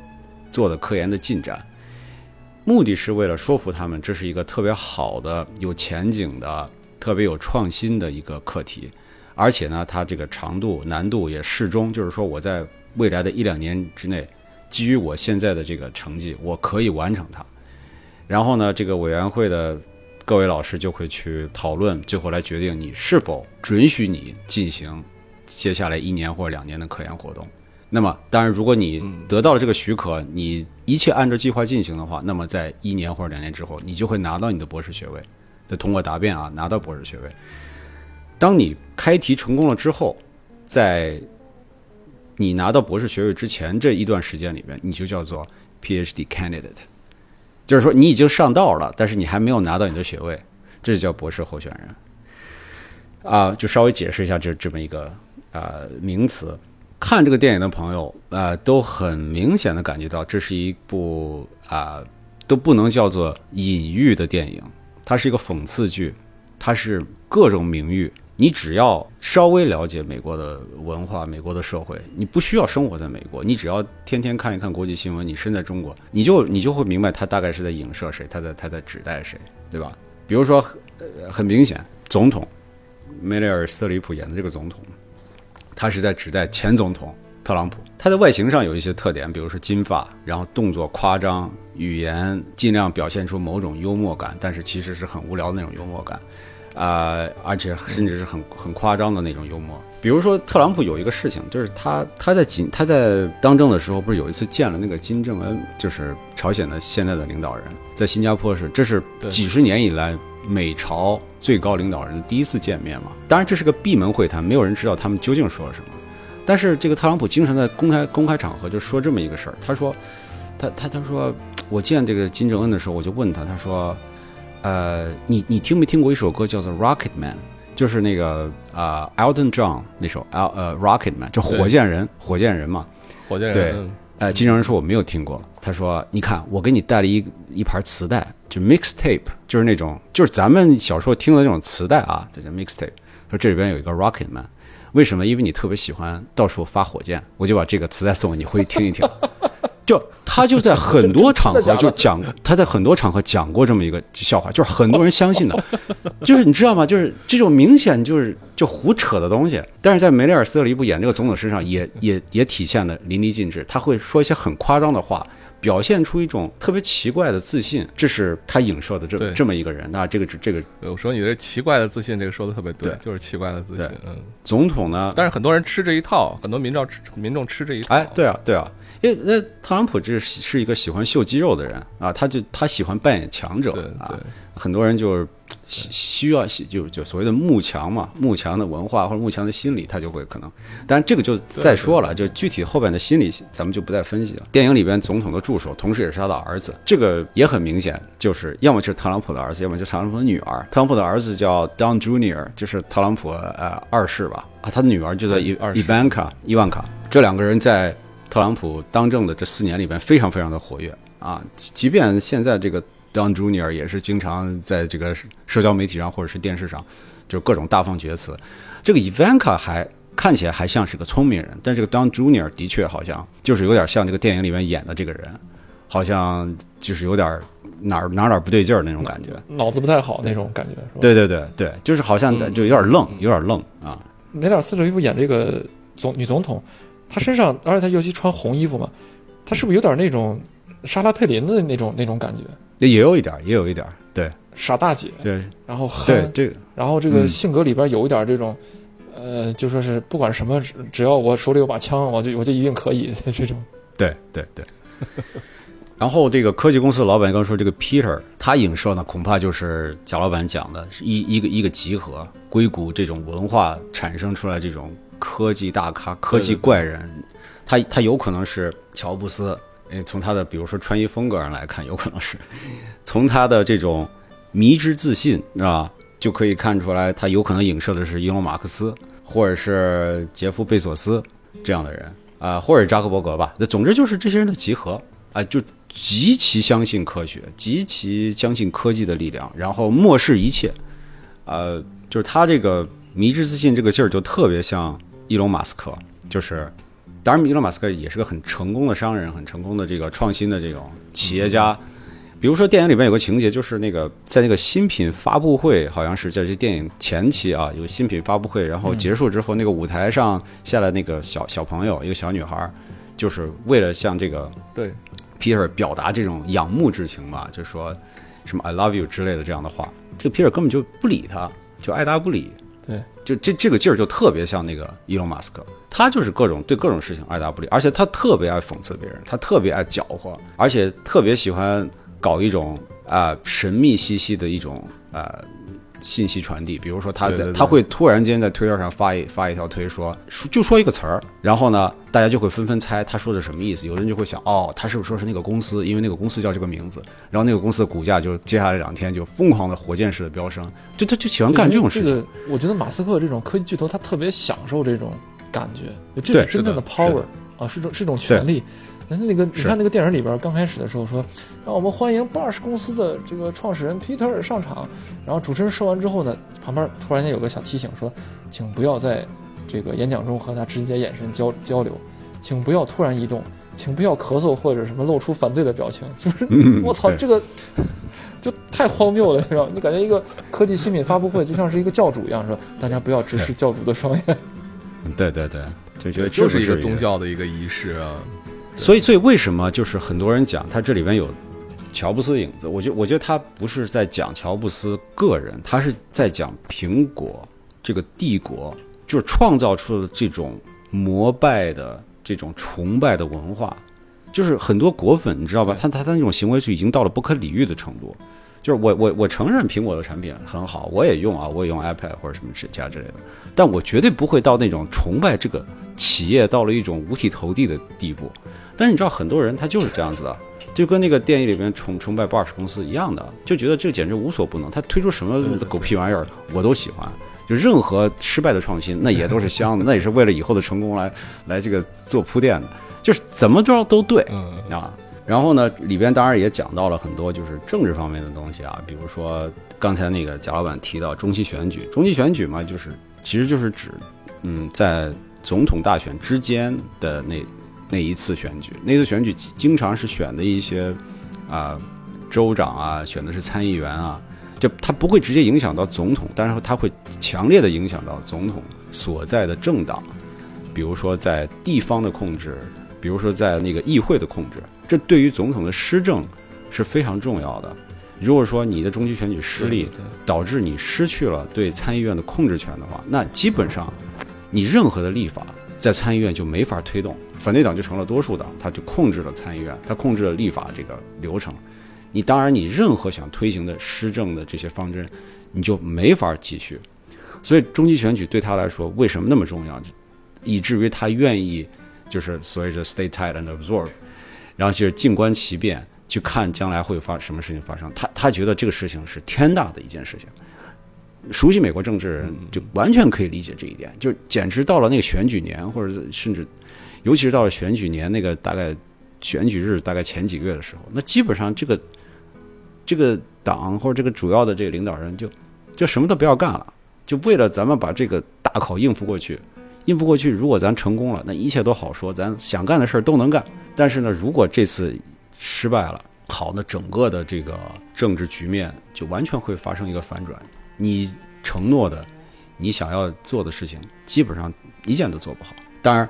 做的科研的进展，目的是为了说服他们这是一个特别好的、有前景的、特别有创新的一个课题。而且呢，它这个长度难度也适中，就是说我在未来的一两年之内，基于我现在的这个成绩，我可以完成它。然后呢，这个委员会的各位老师就会去讨论，最后来决定你是否准许你进行接下来一年或者两年的科研活动。那么，当然，如果你得到了这个许可，你一切按照计划进行的话，那么在一年或者两年之后，你就会拿到你的博士学位，的通过答辩啊，拿到博士学位。当你开题成功了之后，在你拿到博士学位之前这一段时间里面，你就叫做 PhD candidate，就是说你已经上道了，但是你还没有拿到你的学位，这就叫博士候选人。啊，就稍微解释一下这这么一个啊名词。看这个电影的朋友啊，都很明显的感觉到这是一部啊都不能叫做隐喻的电影，它是一个讽刺剧，它是各种名誉。你只要稍微了解美国的文化、美国的社会，你不需要生活在美国，你只要天天看一看国际新闻，你身在中国，你就你就会明白他大概是在影射谁，他在他在指代谁，对吧？比如说，呃，很明显，总统梅里尔·斯特里普演的这个总统，他是在指代前总统特朗普。他在外形上有一些特点，比如说金发，然后动作夸张，语言尽量表现出某种幽默感，但是其实是很无聊的那种幽默感。啊，而且甚至是很很夸张的那种幽默。比如说，特朗普有一个事情，就是他他在金他在当政的时候，不是有一次见了那个金正恩，就是朝鲜的现在的领导人，在新加坡是，这是几十年以来美朝最高领导人第一次见面嘛。当然这是个闭门会谈，没有人知道他们究竟说了什么。但是这个特朗普经常在公开公开场合就说这么一个事儿，他说，他他他说，我见这个金正恩的时候，我就问他，他说。呃，你你听没听过一首歌叫做《Rocket Man》，就是那个啊，Elton John 那首《呃 Rocket Man》，就火箭人，火箭人嘛，火箭人。对，呃，金正恩说我没有听过，他说你看我给你带了一一盘磁带，就 mixtape，就是那种就是咱们小时候听的那种磁带啊，这叫 mixtape。说这里边有一个 Rocket Man，为什么？因为你特别喜欢到处发火箭，我就把这个磁带送给你，回去听一听。[laughs] 就他就在很多场合就讲，他在很多场合讲过这么一个笑话，就是很多人相信的，[laughs] 就是你知道吗？就是这种明显就是就胡扯的东西，但是在梅丽尔·斯特里普演这个总统身上也也也体现的淋漓尽致。他会说一些很夸张的话，表现出一种特别奇怪的自信，这是他影射的这这么一个人。那这个这个，我说你这奇怪的自信，这个说的特别对，就是奇怪的自信。嗯，总统呢？但是很多人吃这一套，很多民众吃民众吃这一套。哎，对啊，对啊。因为那特朗普这是一个喜欢秀肌肉的人啊，他就他喜欢扮演强者啊，很多人就是需需要就就所谓的慕强嘛，慕强的文化或者慕强的心理，他就会可能，但这个就再说了，就具体后边的心理咱们就不再分析了。电影里边总统的助手，同时也是他的儿子，这个也很明显，就是要么就是特朗普的儿子，要么就是特朗普的女儿。特朗普的儿子叫 Don Junior，就是特朗普呃二世吧，啊，他的女儿就在伊伊万卡伊万卡，这两个人在。特朗普当政的这四年里边，非常非常的活跃啊！即便现在这个 Don Junior 也是经常在这个社交媒体上或者是电视上，就各种大放厥词。这个 Ivanka 还看起来还像是个聪明人，但这个 Don Junior 的确好像就是有点像这个电影里面演的这个人，好像就是有点哪儿哪儿哪儿不对劲儿那种感觉。脑子不太好那种感觉，是吧？对对对对，就是好像嗯就有点愣，有点愣啊。梅尔斯特里夫演这个总女总统，她身上，而且他尤其穿红衣服嘛，他是不是有点那种莎拉佩林的那种那种感觉？也有一点儿，也有一点儿，对傻大姐，对然后很，对这个然后这个嗯性格里边有一点这种，呃，就说是不管什么，只只要我手里有把枪，我就我就一定可以 [laughs] 这种。对对对。[laughs] 然后这个科技公司老板刚说，这个 Peter 他影射呢，恐怕就是贾老板讲的，是一一个一个集合，硅谷这种文化产生出来这种科技大咖、科技怪人，他他有可能是乔布斯，诶，从他的比如说穿衣风格上来看，有可能是 [laughs] 从他的这种迷之自信，是吧？就可以看出来，他有可能影射的是伊隆马克思，或者是杰夫贝索斯这样的人啊、或者扎克伯格吧。那总之就是这些人的集合啊、就极其相信科学，极其相信科技的力量，然后漠视一切。呃，就是他这个迷之自信这个劲儿，就特别像伊隆马斯克，就是。当然，伊隆马斯克也是个很成功的商人，很成功的这个创新的这种企业家。比如说，电影里面有个情节，就是那个在那个新品发布会，好像是在这电影前期啊，有新品发布会，然后结束之后，那个舞台上下来那个小小朋友，一个小女孩，就是为了向这个对 Peter 表达这种仰慕之情嘛，就说什么 “I love you” 之类的这样的话，这个 Peter 根本就不理他，就爱答不理。就这这个劲儿就特别像那个伊隆马斯克，他就是各种对各种事情爱答不理，而且他特别爱讽刺别人，他特别爱搅和，而且特别喜欢搞一种啊、神秘兮兮的一种啊、信息传递，比如说他在他会突然间在推特上发一发一条推说说就说一个词儿，然后呢大家就会纷纷猜他说的什么意思，有人就会想哦他是不是说是那个公司，因为那个公司叫这个名字，然后那个公司的股价就接下来两天就疯狂的火箭式的飙升，就他就喜欢干这种事情。个我觉得马斯克这种科技巨头，他特别享受这种感觉，这是真正的 power 啊，是种是种权利。那那个，你看那个电影里边刚开始的时候说，让我们欢迎 Bosch 公司的这个创始人 Peter 上场。然后主持人说完之后呢，旁边突然间有个小提醒说，请不要在这个演讲中和他直接眼神交交流，请不要突然移动，请不要咳嗽或者什么露出反对的表情。就是嗯我操，对这个就太荒谬了，你知道吗？你感觉一个科技新品发布会就像是一个教主一样，说大家不要直视教主的双眼。对对对，就觉得就是一个宗教的一个仪式啊。所以，所以为什么就是很多人讲他这里边有乔布斯影子？我觉我觉得他不是在讲乔布斯个人，他是在讲苹果这个帝国，就是创造出了这种膜拜的这种崇拜的文化。就是很多果粉，你知道吧？他他他那种行为就已经到了不可理喻的程度。就是我我我承认苹果的产品很好，我也用啊，我也用 iPad 或者什么之家之类的，但我绝对不会到那种崇拜这个企业到了一种五体投地的地步。但是你知道，很多人他就是这样子的，就跟那个电影里面崇崇拜 Bosch 公司一样的，就觉得这简直无所不能。他推出什么狗屁玩意儿，我都喜欢。就任何失败的创新，那也都是香的，[laughs] 那也是为了以后的成功来来这个做铺垫的，就是怎么着都对嗯，啊。然后呢，里边当然也讲到了很多就是政治方面的东西啊，比如说刚才那个贾老板提到中期选举，中期选举嘛，就是其实就是指嗯，在总统大选之间的那那一次选举，那次选举经常是选的一些啊、州长啊，选的是参议员啊，就他不会直接影响到总统，但是他会强烈的影响到总统所在的政党，比如说在地方的控制，比如说在那个议会的控制，这对于总统的施政是非常重要的。如果说你的中期选举失利，导致你失去了对参议院的控制权的话，那基本上你任何的立法在参议院就没法推动，反对党就成了多数党，他就控制了参议院，他控制了立法这个流程。你当然，你任何想推行的施政的这些方针，你就没法继续。所以中期选举对他来说为什么那么重要，以至于他愿意就是所谓的 stay tight and absorb，然后就是静观其变，去看将来会发什么事情发生。他他觉得这个事情是天大的一件事情。熟悉美国政治人就完全可以理解这一点，就简直到了那个选举年，或者甚至，尤其是到了选举年那个大概选举日大概前几个月的时候，那基本上这个这个党或者这个主要的这个领导人就就什么都不要干了，就为了咱们把这个大考应付过去，应付过去，如果咱成功了，那一切都好说，咱想干的事儿都能干。但是呢，如果这次失败了，好，那整个的这个政治局面就完全会发生一个反转。你承诺的，你想要做的事情，基本上一件都做不好。当然，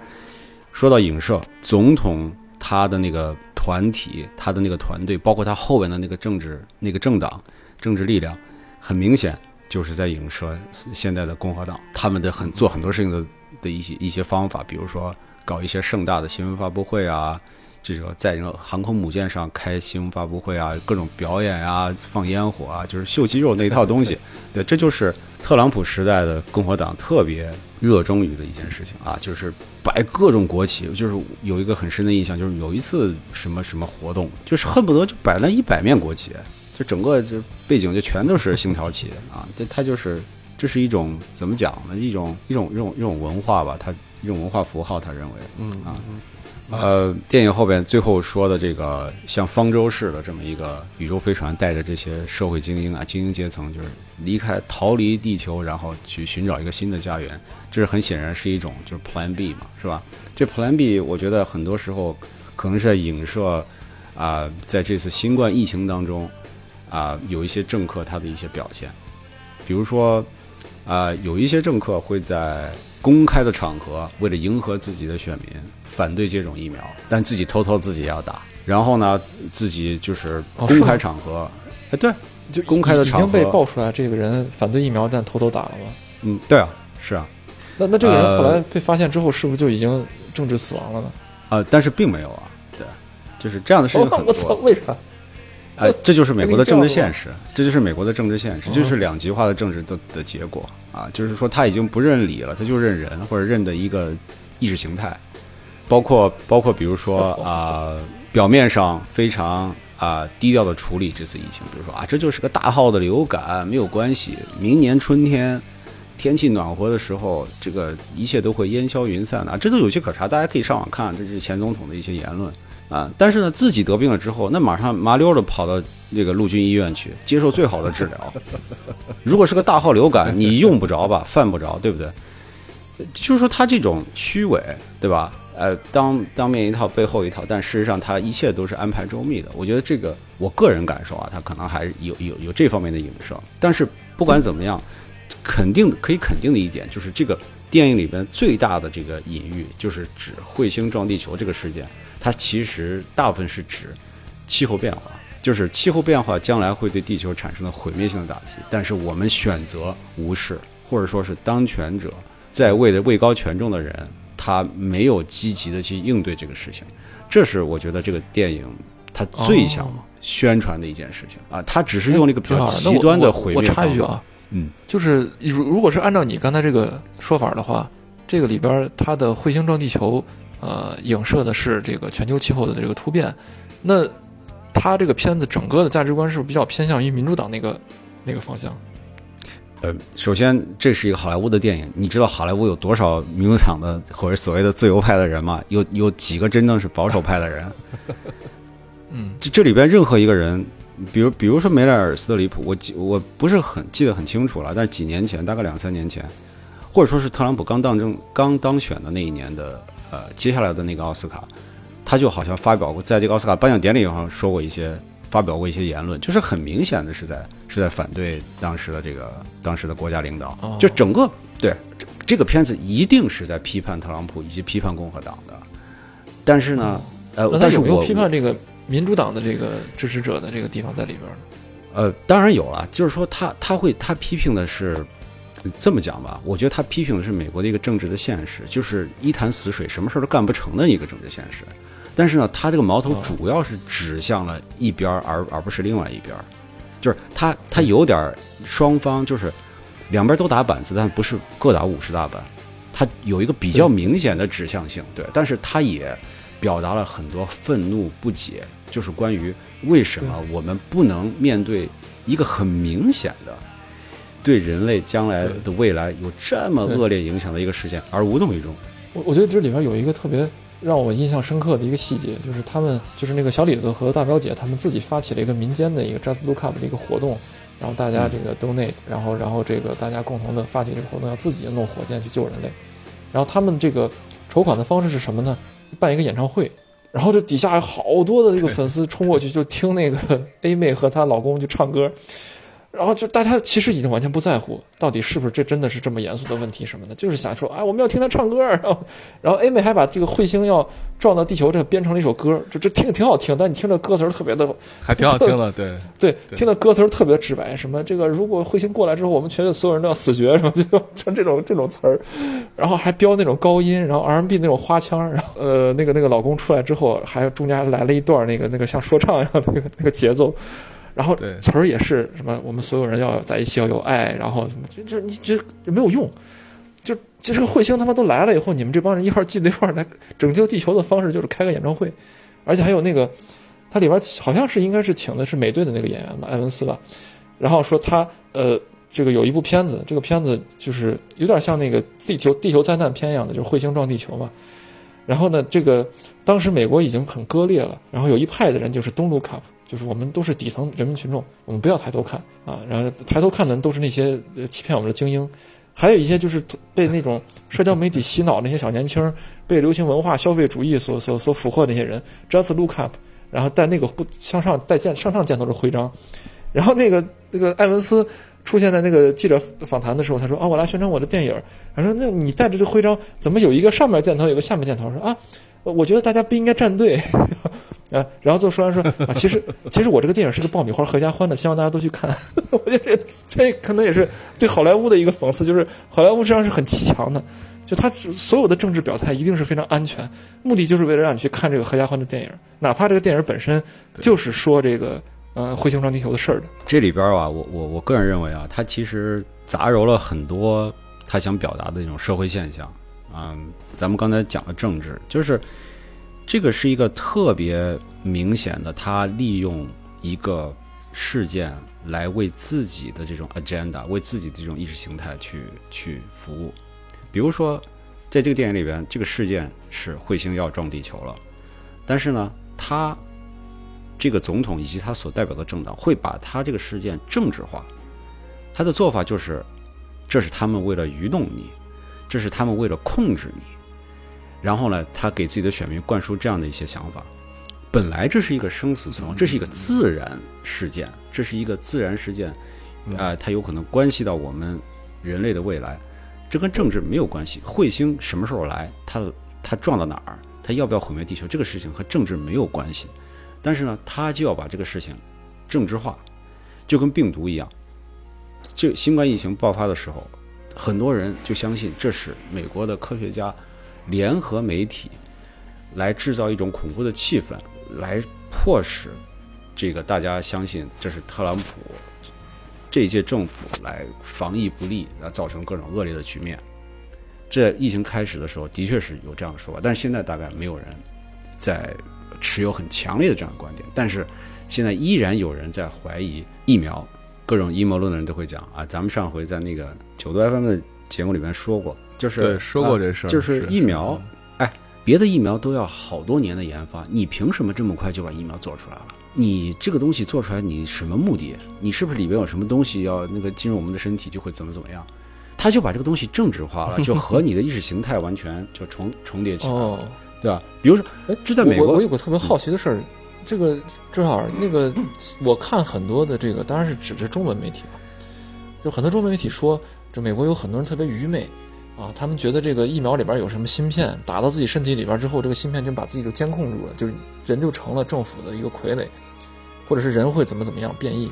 说到影射，总统他的那个团体，他的那个团队，包括他后边的那个政治那个政党、政治力量，很明显就是在影射现在的共和党，他们的很做很多事情的的一些一些方法，比如说搞一些盛大的新闻发布会啊，这个在那个航空母舰上开新闻发布会啊，各种表演啊，放烟火啊，就是秀肌肉那一套东西。对，这就是特朗普时代的共和党特别热衷于的一件事情啊，就是摆各种国旗。就是有一个很深的印象，就是有一次什么什么活动，就是恨不得就摆了一百面国旗，就整个就背景就全都是星条旗啊。这他就是这是一种怎么讲呢？一种一种一种一种文化吧，他一种文化符号，他认为。嗯啊，呃，电影后边最后说的这个像方舟式的这么一个宇宙飞船，带着这些社会精英啊、精英阶层，就是离开、逃离地球，然后去寻找一个新的家园。这是很显然是一种就是 Plan B 嘛，是吧？这 Plan B，我觉得很多时候可能是在影射啊、在这次新冠疫情当中啊、有一些政客他的一些表现，比如说啊、有一些政客会在公开的场合，为了迎合自己的选民，反对接种疫苗，但自己偷偷自己也要打。然后呢，自自己就是公开场合，哎，对，就公开的场合已经被爆出来，这个人反对疫苗，但偷偷打了吗？嗯，对啊，是啊，那那这个人后呃来被发现之后，是不是就已经政治死亡了呢？啊、但是并没有啊，对，就是这样的事情很我操，多。为啥？哎，这就是美国的政治现实，这就是美国的政治现实，就是两极化的政治的的结果啊！就是说他已经不认理了，他就认人或者认的一个意识形态，包括包括比如说啊、表面上非常啊、低调的处理这次疫情，比如说啊，这就是个大号的流感，没有关系，明年春天。天气暖和的时候，这个一切都会烟消云散的啊，这都有迹可查，大家可以上网看，这是前总统的一些言论。啊，但是呢，自己得病了之后，那马上麻溜的跑到那个陆军医院去接受最好的治疗。如果是个大号流感，你用不着吧，犯不着，对不对？就是说他这种虚伪，对吧？呃，当当面一套，背后一套，但事实上他一切都是安排周密的。我觉得这个，我个人感受啊，他可能还有有有这方面的影射。但是不管怎么样，肯定可以肯定的一点就是，这个电影里边最大的这个隐喻，就是指彗星撞地球这个事件。它其实大部分是指气候变化，就是气候变化将来会对地球产生的毁灭性的打击，但是我们选择无视，或者说是当权者在位的位高权重的人，他没有积极的去应对这个事情，这是我觉得这个电影他最想哦。宣传的一件事情。啊，他只是用了一个比较极我我端的毁我插一句啊，嗯，就是如如果是按照你刚才这个说法的话，这个里边儿它的彗星撞地球，呃，影射的是这个全球气候的这个突变，那它这个片子整个的价值观是不是比较偏向于民主党那个那个方向？呃，首先这是一个好莱坞的电影，你知道好莱坞有多少民主党的 [laughs] 或者所谓的自由派的人吗？有有几个真正是保守派的人？[laughs] 嗯，这这里边任何一个人，比如比如说梅莱尔·斯特里普，我记我不是很记得很清楚了，但是几年前，大概两三年前，或者说是特朗普刚当政刚当选的那一年的呃接下来的那个奥斯卡，他就好像发表过在这个奥斯卡颁奖典礼上说过一些发表过一些言论，就是很明显的是在是在反对当时的这个当时的国家领导，哦就整个对这这个片子一定是在批判特朗普以及批判共和党的，但是呢，呃但是我批判这个民主党的这个支持者的这个地方在里边呢？呃，当然有了，就是说他他会他批评的是这么讲吧，我觉得他批评的是美国的一个政治的现实，就是一潭死水，什么事儿都干不成的一个政治现实。但是呢，他这个矛头哦主要是指向了一边儿，而而不是另外一边儿，就是他他有点儿双方就是两边都打板子，但不是各打五十大板，他有一个比较明显的指向性，对，但是他也表达了很多愤怒不解，就是关于为什么我们不能面对一个很明显的对人类将来的未来有这么恶劣影响的一个事件而无动于衷。我我觉得这里边有一个特别让我印象深刻的一个细节，就是他们就是那个小李子和大表姐他们自己发起了一个民间的一个 Just Look Up 的一个活动，然后大家这个 donate，然后然后这个大家共同的发起这个活动，要自己弄火箭去救人类。然后他们这个筹款的方式是什么呢？办一个演唱会，然后这底下有好多的这个粉丝冲过去就听那个 [laughs] A 妹和她老公就唱歌。然后就大家其实已经完全不在乎到底是不是这真的是这么严肃的问题什么的，就是想说，哎，我们要听他唱歌。然后，然后 A 妹还把这个彗星要撞到地球这编成了一首歌，就这听挺好听，但你听着歌词特别的，还挺好听的，对对，听的歌词特别直白，什么这个如果彗星过来之后，我们全球所有人都要死绝，什么就成这种这种词儿，然后还飙那种高音，然后 R&B 那种花腔，然后呃那个那个老公出来之后，还中间来了一段那个那个像说唱一样的那个那个节奏。然后词儿也是什么，我们所有人要在一起，要有爱，然后怎么就就你觉得没有用，就就这个彗星他妈都来了以后，你们这帮人一块聚在一块来拯救地球的方式就是开个演唱会，而且还有那个，它里边好像是应该是请的是美队的那个演员吧，埃文斯吧，然后说他呃这个有一部片子，这个片子就是有点像那个地球地球灾难片一样的，就是彗星撞地球嘛，然后呢这个当时美国已经很割裂了，然后有一派的人就是东卢卡普。就是我们都是底层人民群众，我们不要抬头看啊！然后抬头看的都是那些欺骗我们的精英，还有一些就是被那种社交媒体洗脑那些小年轻，被流行文化消费主义所所所俘获那些人。Just look up，然后带那个不向上带箭向上箭头的徽章，然后那个那个艾文斯出现在那个记者访谈的时候，他说啊，我来宣传我的电影。他说那你带着这徽章，怎么有一个上面箭头，有个下面箭头？说啊。我觉得大家不应该站队，[laughs] 啊，然后就说完说啊，其实其实我这个电影是个爆米花合家欢的，希望大家都去看。[laughs] 我觉得这这可能也是对好莱坞的一个讽刺，就是好莱坞实际上是很欺强的，就他所有的政治表态一定是非常安全，目的就是为了让你去看这个合家欢的电影，哪怕这个电影本身就是说这个呃彗星撞地球的事儿的。这里边啊，我我我个人认为啊，他其实杂糅了很多他想表达的那种社会现象。嗯，咱们刚才讲了政治，就是这个是一个特别明显的，他利用一个事件来为自己的这种 agenda，为自己的这种意识形态去去服务。比如说，在这个电影里边，这个事件是彗星要撞地球了，但是呢，他这个总统以及他所代表的政党会把他这个事件政治化，他的做法就是，这是他们为了愚弄你。这是他们为了控制你，然后呢，他给自己的选民灌输这样的一些想法。本来这是一个生死存亡，这是一个自然事件，这是一个自然事件，啊，它有可能关系到我们人类的未来。这跟政治没有关系。彗星什么时候来，它它撞到哪儿，它要不要毁灭地球，这个事情和政治没有关系。但是呢，他就要把这个事情政治化，就跟病毒一样，就新冠疫情爆发的时候。很多人就相信这是美国的科学家联合媒体来制造一种恐怖的气氛，来迫使这个大家相信这是特朗普这一届政府来防疫不力，来造成各种恶劣的局面。这疫情开始的时候的确是有这样的说法，但是现在大概没有人在持有很强烈的这样的观点。但是现在依然有人在怀疑疫苗。各种阴谋论的人都会讲啊，咱们上回在那个九度 FM 的节目里面说过，就是说过这事儿，就是疫苗，哎，别的疫苗都要好多年的研发，你凭什么这么快就把疫苗做出来了？你这个东西做出来，你什么目的？你是不是里边有什么东西要那个进入我们的身体就会怎么怎么样？他就把这个东西政治化了，就 [laughs] 和你的意识形态完全就重重叠起来了，对吧？比如说，哎，这在美国，我有个特别好奇的事儿。这个正好那个，[clears throat] 我看很多的这个，当然是指着中文媒体啊，就很多中文媒体说，这美国有很多人特别愚昧啊，他们觉得这个疫苗里边有什么芯片，打到自己身体里边之后，这个芯片就把自己就监控住了，就人就成了政府的一个傀儡，或者是人会怎么怎么样变异。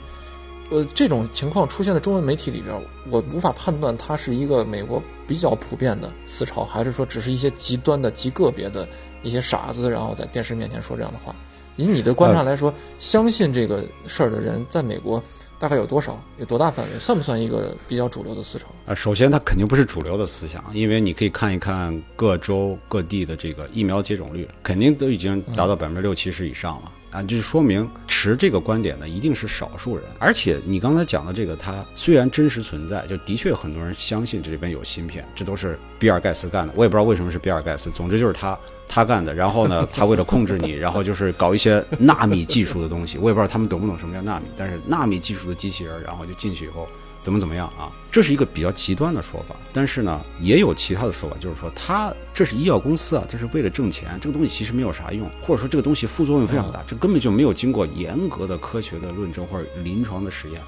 呃，这种情况出现在中文媒体里边，我无法判断它是一个美国比较普遍的思潮，还是说只是一些极端的极个别的一些傻子，然后在电视面前说这样的话。以你的观察来说，相信这个事儿的人在美国大概有多少？有多大范围？算不算一个比较主流的思潮？啊，首先它肯定不是主流的思想，因为你可以看一看各州各地的这个疫苗接种率，肯定都已经达到百分之六七十以上了。啊，就是说明持这个观点的一定是少数人。而且你刚才讲的这个，它虽然真实存在，就的确有很多人相信这里边有芯片，这都是比尔盖茨干的。我也不知道为什么是比尔盖茨，总之就是他他干的。然后呢，他为了控制你，然后就是搞一些纳米技术的东西。我也不知道他们懂不懂什么叫纳米，但是纳米技术的机器人，然后就进去以后。怎么怎么样啊？这是一个比较极端的说法，但是呢，也有其他的说法，就是说他这是医药公司啊，这是为了挣钱，这个东西其实没有啥用，或者说这个东西副作用非常大，这根本就没有经过严格的科学的论证或者临床的实验，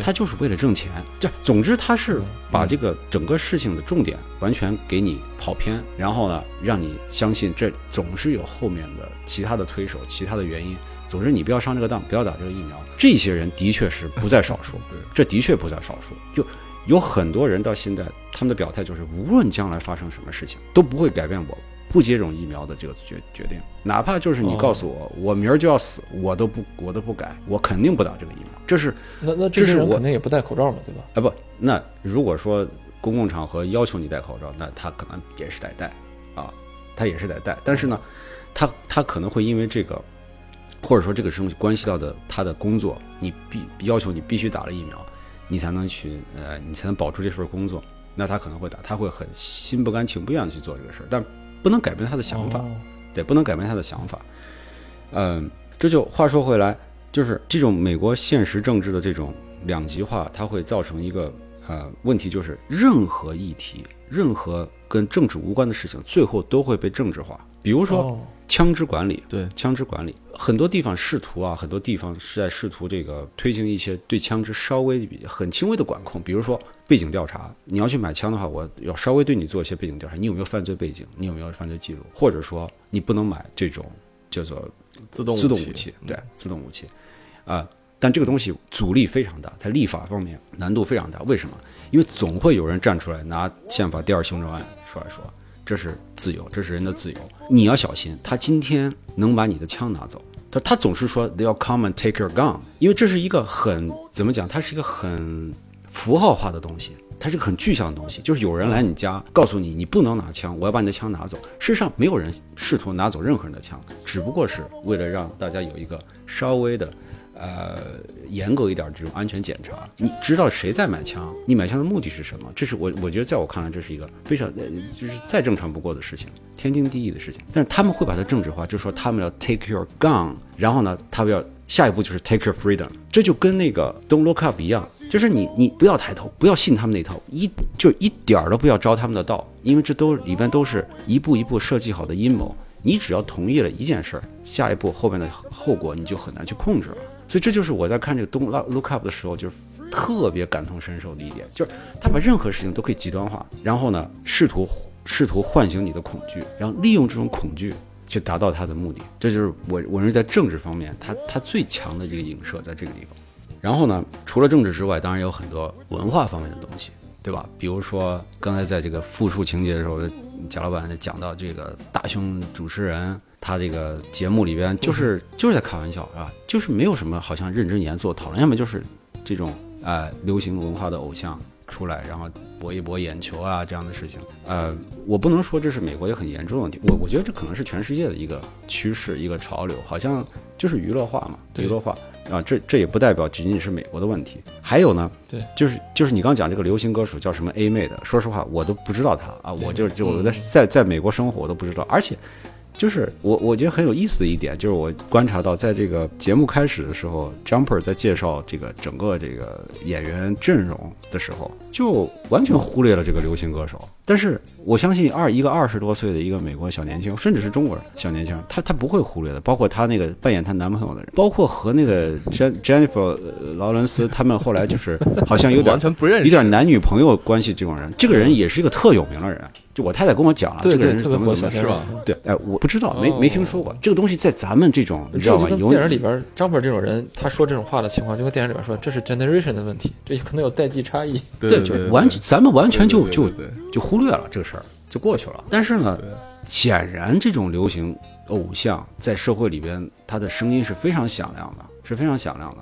他就是为了挣钱。这总之他是把这个整个事情的重点完全给你跑偏，然后呢，让你相信这总是有后面的其他的推手、其他的原因。总之，你不要上这个当，不要打这个疫苗。这些人的确是不在少数，[laughs] 对，这的确不在少数。就有很多人到现在，他们的表态就是，无论将来发生什么事情，都不会改变我不接种疫苗的这个决决定。哪怕就是你告诉我，我明儿就要死，我都不，我都不改，我肯定不打这个疫苗。这是那那这些人肯定也不戴口罩嘛，对吧？啊不，那如果说公共场合要求你戴口罩，那他可能也是得戴啊，他也是得戴。但是呢，他他可能会因为这个。或者说这个东西关系到的他的工作，你必要求你必须打了疫苗，你才能去呃，你才能保住这份工作。那他可能会打，他会很心不甘情不愿的去做这个事儿，但不能改变他的想法，对，不能改变他的想法。嗯，这就话说回来，就是这种美国现实政治的这种两极化，它会造成一个呃问题，就是任何议题，任何跟政治无关的事情，最后都会被政治化。比如说。枪支管理，对枪支管理，很多地方试图啊，很多地方是在试图这个推行一些对枪支稍微很轻微的管控，比如说背景调查，你要去买枪的话，我要稍微对你做一些背景调查，你有没有犯罪背景，你有没有犯罪记录，或者说你不能买这种叫做自动自动武器，对自动武器，啊，但这个东西阻力非常大，在立法方面难度非常大，为什么？因为总会有人站出来拿宪法第二修正案出来说。这是自由，这是人的自由，你要小心。他今天能把你的枪拿走，他他总是说 they'll come and take your gun，因为这是一个很怎么讲？它是一个很符号化的东西，它是个很具象的东西。就是有人来你家，告诉你你不能拿枪，我要把你的枪拿走。事实上，没有人试图拿走任何人的枪，只不过是为了让大家有一个稍微的。呃，严格一点这种安全检查，你知道谁在买枪？你买枪的目的是什么？这是我我觉得在我看来，这是一个非常呃就是再正常不过的事情，天经地义的事情。但是他们会把它政治化，就说他们要 take your gun，然后呢，他们要下一步就是 take your freedom。这就跟那个 don't look up 一样，就是你你不要抬头，不要信他们那套，一就一点儿都不要招他们的道，因为这都里边都是一步一步设计好的阴谋。你只要同意了一件事儿，下一步后面的后果你就很难去控制了。所以这就是我在看这个《Don't Look Up》的时候，就是特别感同身受的一点，就是他把任何事情都可以极端化，然后呢，试图试图唤醒你的恐惧，然后利用这种恐惧去达到他的目的。这就是我我认为在政治方面，他他最强的这个影射在这个地方。然后呢，除了政治之外，当然有很多文化方面的东西，对吧？比如说刚才在这个复述情节的时候，贾老板讲到这个大胸主持人。他这个节目里边就是就是在开玩笑啊，就是没有什么好像认真严肃讨论，要么就是这种呃流行文化的偶像出来，然后博一博眼球啊这样的事情。呃，我不能说这是美国也很严重的问题，我我觉得这可能是全世界的一个趋势一个潮流，好像就是娱乐化嘛，娱乐化啊，这这也不代表仅仅是美国的问题。还有呢，对，就是就是你刚讲这个流行歌手叫什么 A 妹的，说实话我都不知道他啊，我就就我在在在美国生活我都不知道，而且。就是我我觉得很有意思的一点，就是我观察到，在这个节目开始的时候，Jumper 在介绍这个整个这个演员阵容的时候，就完全忽略了这个流行歌手。但是我相信，二一个二十多岁的一个美国小年轻，甚至是中国人小年轻，他他不会忽略的。包括他那个扮演他男朋友的人，包括和那个 Jen Jennifer 劳伦斯他们后来就是好像有点完全不认识，有点男女朋友关系这种人，这个人也是一个特有名的人。就我太太跟我讲了，这个人是怎么怎么是吧？对，哎，我不知道，没没听说过这个东西，在咱们这种你知道吗？电影里边，张本这种人，他说这种话的情况，就跟电影里边说，这是 generation 的问题，这可能有代际差异。对，就完全，咱们完全就就就忽略了这个事儿，就过去了。但是呢，显然这种流行偶像在社会里边，他的声音是非常响亮的，是非常响亮的。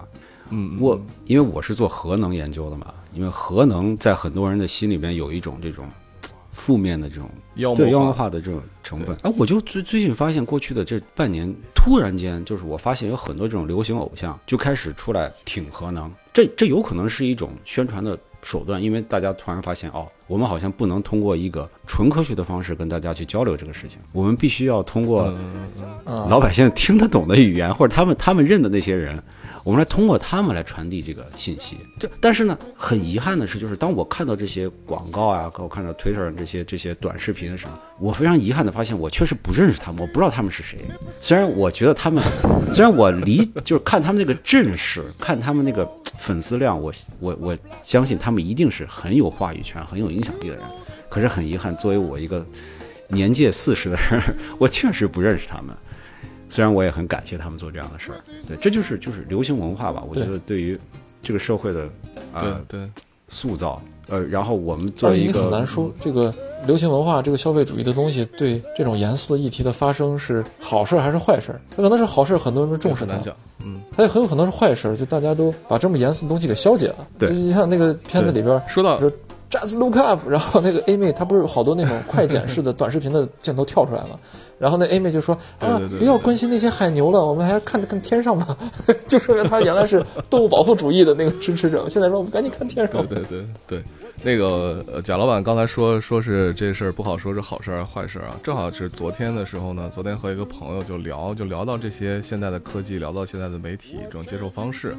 嗯，我因为我是做核能研究的嘛，因为核能在很多人的心里边有一种这种。负面的这种对妖魔化的这种成分。哎，我就最最近发现，过去的这半年，突然间就是我发现有很多这种流行偶像就开始出来挺核能，这这有可能是一种宣传的手段，因为大家突然发现哦，我们好像不能通过一个纯科学的方式跟大家去交流这个事情，我们必须要通过啊，老百姓听得懂的语言，或者他们他们认的那些人，我们来通过他们来传递这个信息。这但是呢，很遗憾的是，就是当我看到这些广告啊，我看到 Twitter 上这些这些短视频的时候，我非常遗憾的发现，我确实不认识他们，我不知道他们是谁。虽然我觉得他们，[laughs] 虽然我理就是看他们那个阵势，看他们那个粉丝量，我我我相信他们一定是很有话语权、很有影响力的人。可是很遗憾，作为我一个年届四十的人，[laughs] 我确实不认识他们。虽然我也很感谢他们做这样的事儿，对，这就是就是流行文化吧。我觉得对于这个社会的啊、对对，塑造，呃，然后我们作为一个很难个说这个流行文化这个消费主义的东西对这种严肃的议题的发生是好事儿还是坏事儿？它可能是好事儿，很多人重视它很难；讲。嗯，它也很有可能是坏事儿，就大家都把这么严肃的东西给消解了。对就是你看那个片子里边，说到说 Just look up，然后那个 A 妹她不是有好多那种快剪式的 [laughs] 短视频的镜头跳出来了，然后那 A 妹就说啊不要关心那些海牛了，我们还是看看天上吧，[laughs] 就说明他原来是动物保护主义的那个支持者，现在说我们赶紧看天上。对。对对对，那个贾老板刚才说说是这事儿不好说是好事儿还是坏事儿啊？正好是昨天的时候呢，昨天和一个朋友就聊，就聊到这些现在的科技，聊到现在的媒体这种接受方式，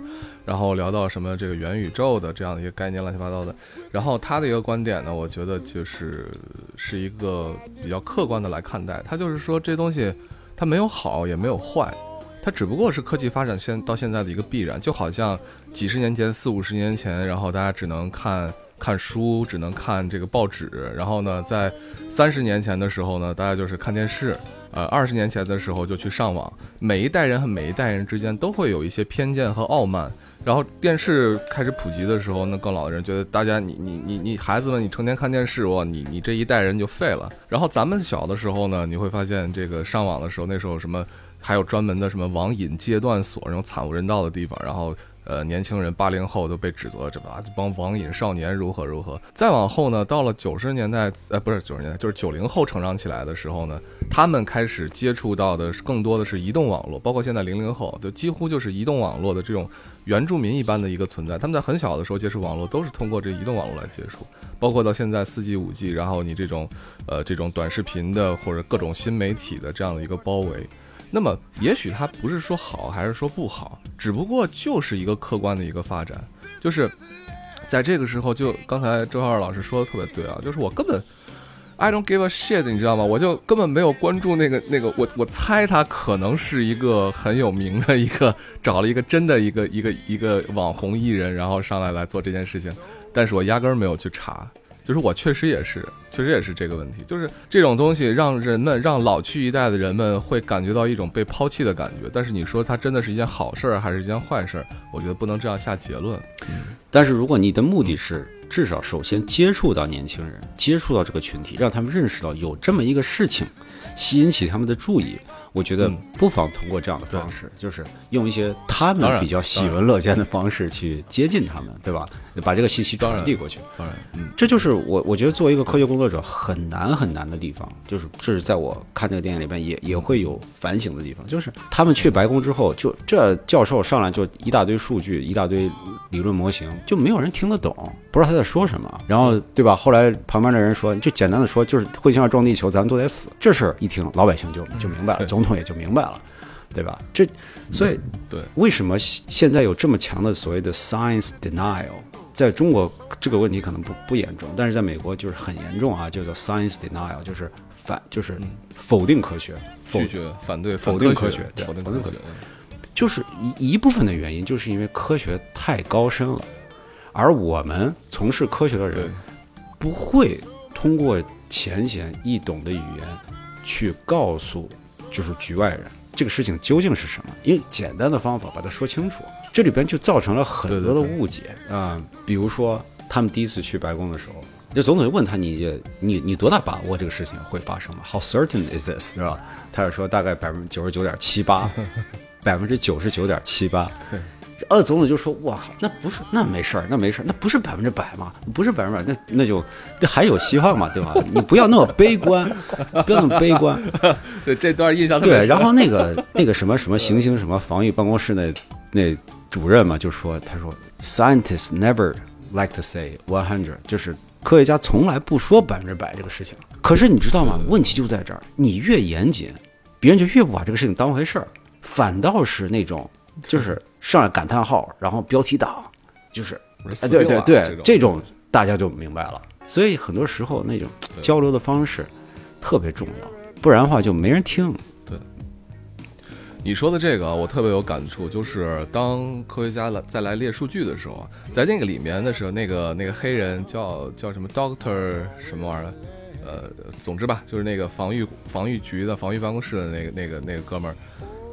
然后聊到什么这个元宇宙的这样的一个概念乱七八糟的。然后他的一个观点呢，我觉得就是是一个比较客观的来看待，他就是说这东西它没有好也没有坏。它只不过是科技发展现到现在的一个必然，就好像几十年前、四五十年前，然后大家只能看看书，只能看这个报纸，然后呢，在三十年前的时候呢，大家就是看电视，呃，二十年前的时候就去上网。每一代人和每一代人之间都会有一些偏见和傲慢。然后电视开始普及的时候，那更老的人觉得大家你你你你孩子们，你成天看电视，哇，你你这一代人就废了。然后咱们小的时候呢，你会发现这个上网的时候，那时候什么还有专门的什么网瘾戒断所这种惨无人道的地方，然后呃年轻人八零后都被指责这吧这帮网瘾少年如何如何。再往后呢，到了九十年代，呃不是九十年代，就是九零后成长起来的时候呢，他们开始接触到的更多的是移动网络，包括现在零零后，就几乎就是移动网络的这种原住民一般的一个存在。他们在很小的时候接触网络，都是通过这移动网络来接触，包括到现在四 G、五 G，然后你这种呃这种短视频的或者各种新媒体的这样的一个包围。那么，也许它不是说好，还是说不好，只不过就是一个客观的一个发展，就是在这个时候，就刚才周浩老师说的特别对啊，就是我根本 I don't give a shit，你知道吗？我就根本没有关注那个那个，我我猜他可能是一个很有名的一个，找了一个真的一个一个一个网红艺人，然后上来来做这件事情，但是我压根儿没有去查。就是我确实也是，确实也是这个问题，就是这种东西让人们让老去一代的人们会感觉到一种被抛弃的感觉。但是你说它真的是一件好事儿还是一件坏事儿？我觉得不能这样下结论。但是如果你的目的是至少首先接触到年轻人，接触到这个群体，让他们认识到有这么一个事情，吸引起他们的注意，我觉得嗯。不妨通过这样的方式，就是用一些他们比较喜闻乐见的方式去接近他们，对吧？把这个信息传递过去。当然，嗯，这就是我我觉得作为一个科学工作者很难很难的地方，就是这是在我看这个电影里边也也会有反省的地方，就是他们去白宫之后，就这教授上来就一大堆数据，一大堆理论模型，就没有人听得懂，不知道他在说什么，然后对吧？后来旁边的人说，就简单的说，就是彗星要撞地球，咱们都得死。这事儿一听，老百姓就就明白了，总统也就明白了。对吧？这，所以对，为什么现在有这么强的所谓的 science denial？在中国这个问题可能不不严重，但是在美国就是很严重啊，叫做 science denial，就是反就是否定科学，否拒绝、反对、否定科学对否定否定科学学。就是一一部分的原因，就是因为科学太高深了，而我们从事科学的人不会通过浅显易懂的语言去告诉就是局外人这个事情究竟是什么，因为简单的方法把它说清楚，这里边就造成了很多的误解啊、比如说他们第一次去白宫的时候。就总统就问他你你你多大把握这个事情会发生吗？How certain is this？是吧？他就说大概百分之九十九点七八，[laughs] 百分之九十九点七八。呃，总统就说：“我靠，那不是，那没事儿，那没事儿，那不是百分之百嘛，不是百分之百，那那就这还有希望嘛，对吧？你不要那么悲观，不要那么悲观。[laughs] 对这段印象特别对，然后那个那个什么什么行星什么防御办公室那那主任嘛，就说他说，scientists never like to say one hundred，就是科学家从来不说百分之百这个事情。可是你知道吗？问题就在这儿，你越严谨，别人就越不把这个事情当回事儿，反倒是那种就是上来感叹号，然后标题党，就是哎，对对对，这这种大家就明白了。所以很多时候那种交流的方式特别重要，不然的话就没人听。对你说的这个，我特别有感触，就是当科学家来再来列数据的时候啊，在那个里面的时候，那个那个黑人叫叫什么 Doctor 什么玩意儿，呃，总之吧，就是那个防御防御局的防御办公室的那个那个那个哥们儿，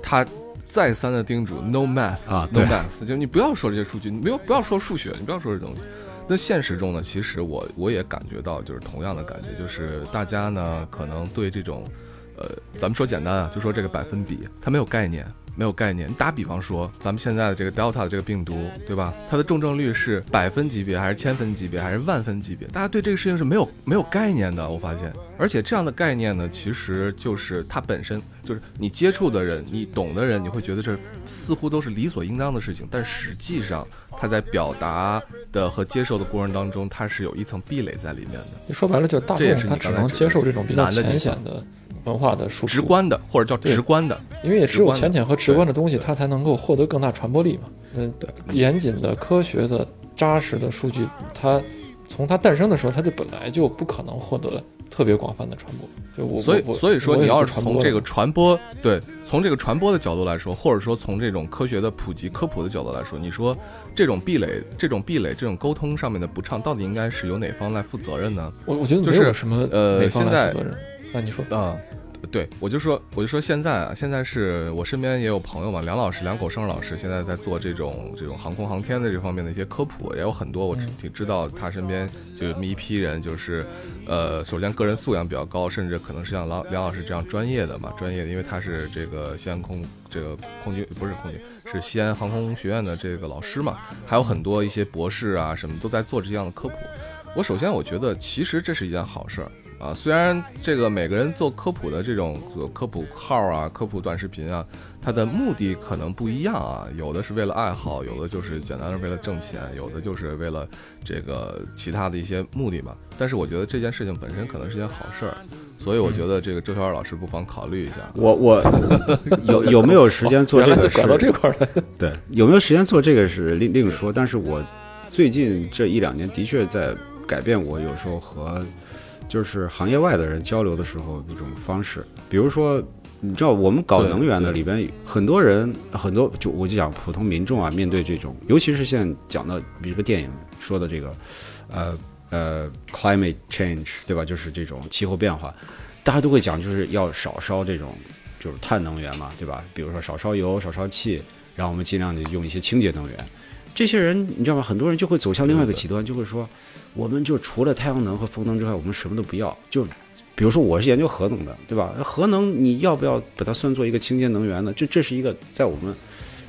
他再三的叮嘱 No math 啊 No math，就是你不要说这些数据，你不要不要说数学，你不要说这东西。那现实中呢，其实我我也感觉到，就是同样的感觉，就是大家呢可能对这种，呃，咱们说简单啊，就说这个百分比，它没有概念，没有概念。你打比方说，咱们现在的这个 Delta 的这个病毒，对吧？它的重症率是百分级别，还是千分级别，还是万分级别？大家对这个事情是没有没有概念的。我发现，而且这样的概念呢，其实就是它本身就是你接触的人，你懂的人，你会觉得这似乎都是理所应当的事情，但实际上它在表达的和接受的过程当中，它是有一层壁垒在里面的。你说白了就是大这也是众他只能接受这种比较浅显的文化的输出，直观的，或者叫直观的，因为也只有浅浅显和直观的东西，它才能够获得更大传播力嘛。嗯严谨的、科学的、扎实的数据，它从它诞生的时候，它就本来就不可能获得特别广泛的传播。就我所以我所以说，你要是从这个传播，对，从这个传播的角度来说，或者说从这种科学的普及科普的角度来说，你说这种壁垒、这种壁垒、这种沟通上面的不畅，到底应该是由哪方来负责任呢？我我觉得就是没有什么呃哪方现在来负责任。那你说，啊、对，我就说，我就说现在啊，现在是我身边也有朋友嘛，梁老师、梁口生老师现在在做这种这种航空航天的这方面的一些科普，也有很多我挺知道他身边就有一批人，就是呃，首先个人素养比较高，甚至可能是像梁梁老师这样专业的嘛，专业的，因为他是这个西安空这个空军不是空军，是西安航空学院的这个老师嘛，还有很多一些博士啊什么都在做这样的科普。我首先我觉得其实这是一件好事儿。啊，虽然这个每个人做科普的这种做科普号啊、科普短视频啊，它的目的可能不一样啊，有的是为了爱好，有的就是简单的为了挣钱，有的就是为了这个其他的一些目的嘛。但是我觉得这件事情本身可能是件好事儿，所以我觉得这个周小二老师不妨考虑一下。我我 [laughs] 有有没有时间做这个 [laughs] 事到这块儿来。对，有没有时间做这个是另另说。但是我最近这一两年的确在改变我有时候和就是行业外的人交流的时候那种方式。比如说，你知道我们搞能源的里边很多人很多就我就讲普通民众啊，面对这种，尤其是现在讲的，比如说电影说的这个，呃呃，climate change，对吧？就是这种气候变化，大家都会讲，就是要少烧这种就是碳能源嘛，对吧？比如说少烧油、少烧气，然后我们尽量的用一些清洁能源。这些人你知道吗？很多人就会走向另外一个极端，就会说，我们就除了太阳能和风能之外，我们什么都不要。就比如说我是研究核能的，对吧？核能你要不要把它算作一个清洁能源呢？就这是一个在我们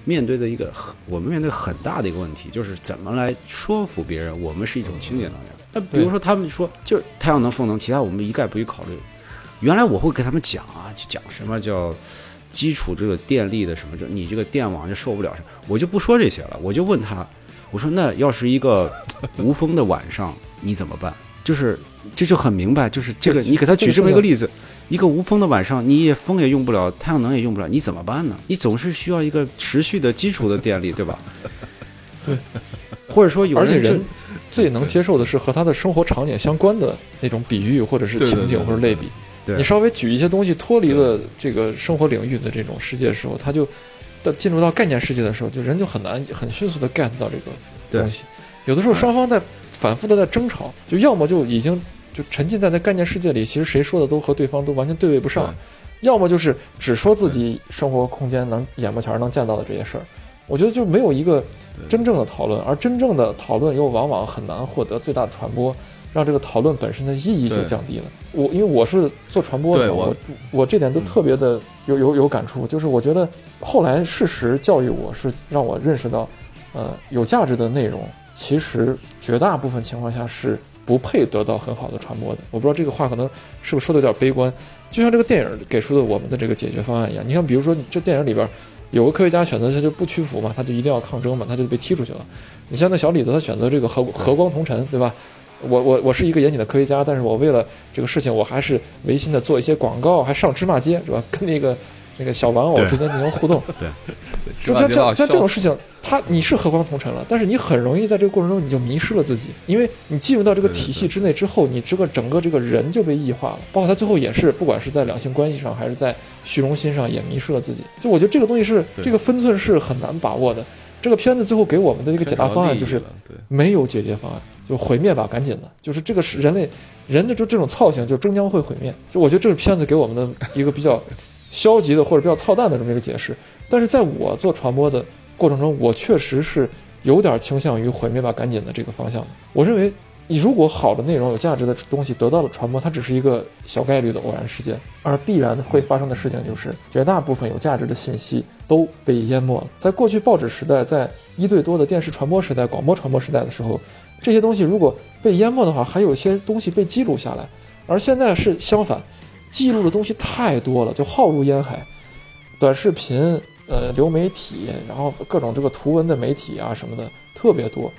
面对的一个很我们面对很大的一个问题，就是怎么来说服别人我们是一种清洁能源。那比如说他们说就是太阳能、风能，其他我们一概不予考虑。原来我会给他们讲啊，就讲什么叫基础这个电力的什么，就你这个电网就受不了什么，我就不说这些了，我就问他，我说那要是一个无风的晚上，你怎么办？就是这就很明白，就是这个你给他举这么一个例子，一个无风的晚上，你也风也用不了，太阳能也用不了，你怎么办呢？你总是需要一个持续的基础的电力，对吧？[laughs] 对，或者说有人而且人最能接受的是和他的生活场景相关的那种比喻或者是情景或者类比。对你稍微举一些东西脱离了这个生活领域的这种世界的时候，他就到进入到概念世界的时候，就人就很难很迅速的 get 到这个东西。有的时候双方在反复的在争吵，就要么就已经就沉浸在那概念世界里，其实谁说的都和对方都完全对位不上；要么就是只说自己生活空间能眼巴前能见到的这些事儿。我觉得就没有一个真正的讨论，而真正的讨论又往往很难获得最大的传播，让这个讨论本身的意义就降低了。我因为我是做传播的，我我我这点都特别的有有有感触，就是我觉得后来事实教育我是让我认识到，呃，有价值的内容，其实绝大部分情况下是不配得到很好的传播的。我不知道这个话可能是不是说的有点悲观，就像这个电影给出的我们的这个解决方案一样。你看，比如说这电影里边有个科学家选择他就不屈服嘛，他就一定要抗争嘛，他就被踢出去了。你像那小李子，他选择这个和和光同尘，对吧？我我我是一个严谨的科学家，但是我为了这个事情，我还是违心的做一些广告，还上芝麻街，是吧？跟那个那个小玩偶之间进行互动。[laughs] 对，就像像像这种事情，他你是和光同尘了，但是你很容易在这个过程中你就迷失了自己，因为你进入到这个体系之内之后，你这个整个这个人就被异化了。包括他最后也是，不管是在两性关系上，还是在虚荣心上，也迷失了自己。就我觉得这个东西是这个分寸是很难把握的。这个片子最后给我们的一个解答方案就是没有解决方案，就毁灭吧，赶紧的。就是这个是人类人的就这种操性，就终将会毁灭。就我觉得这个片子给我们的一个比较消极的或者比较操蛋的这么一个解释。但是在我做传播的过程中，我确实是有点倾向于毁灭吧，赶紧的这个方向。我认为。你如果好的内容、有价值的东西得到了传播，它只是一个小概率的偶然事件，而必然会发生的事情就是，绝大部分有价值的信息都被淹没了。在过去报纸时代，在一对多的电视传播时代、广播传播时代的时候，这些东西如果被淹没的话，还有一些东西被记录下来。而现在是相反，记录的东西太多了，就浩如烟海，短视频、呃流媒体，然后各种这个图文的媒体啊什么的特别多。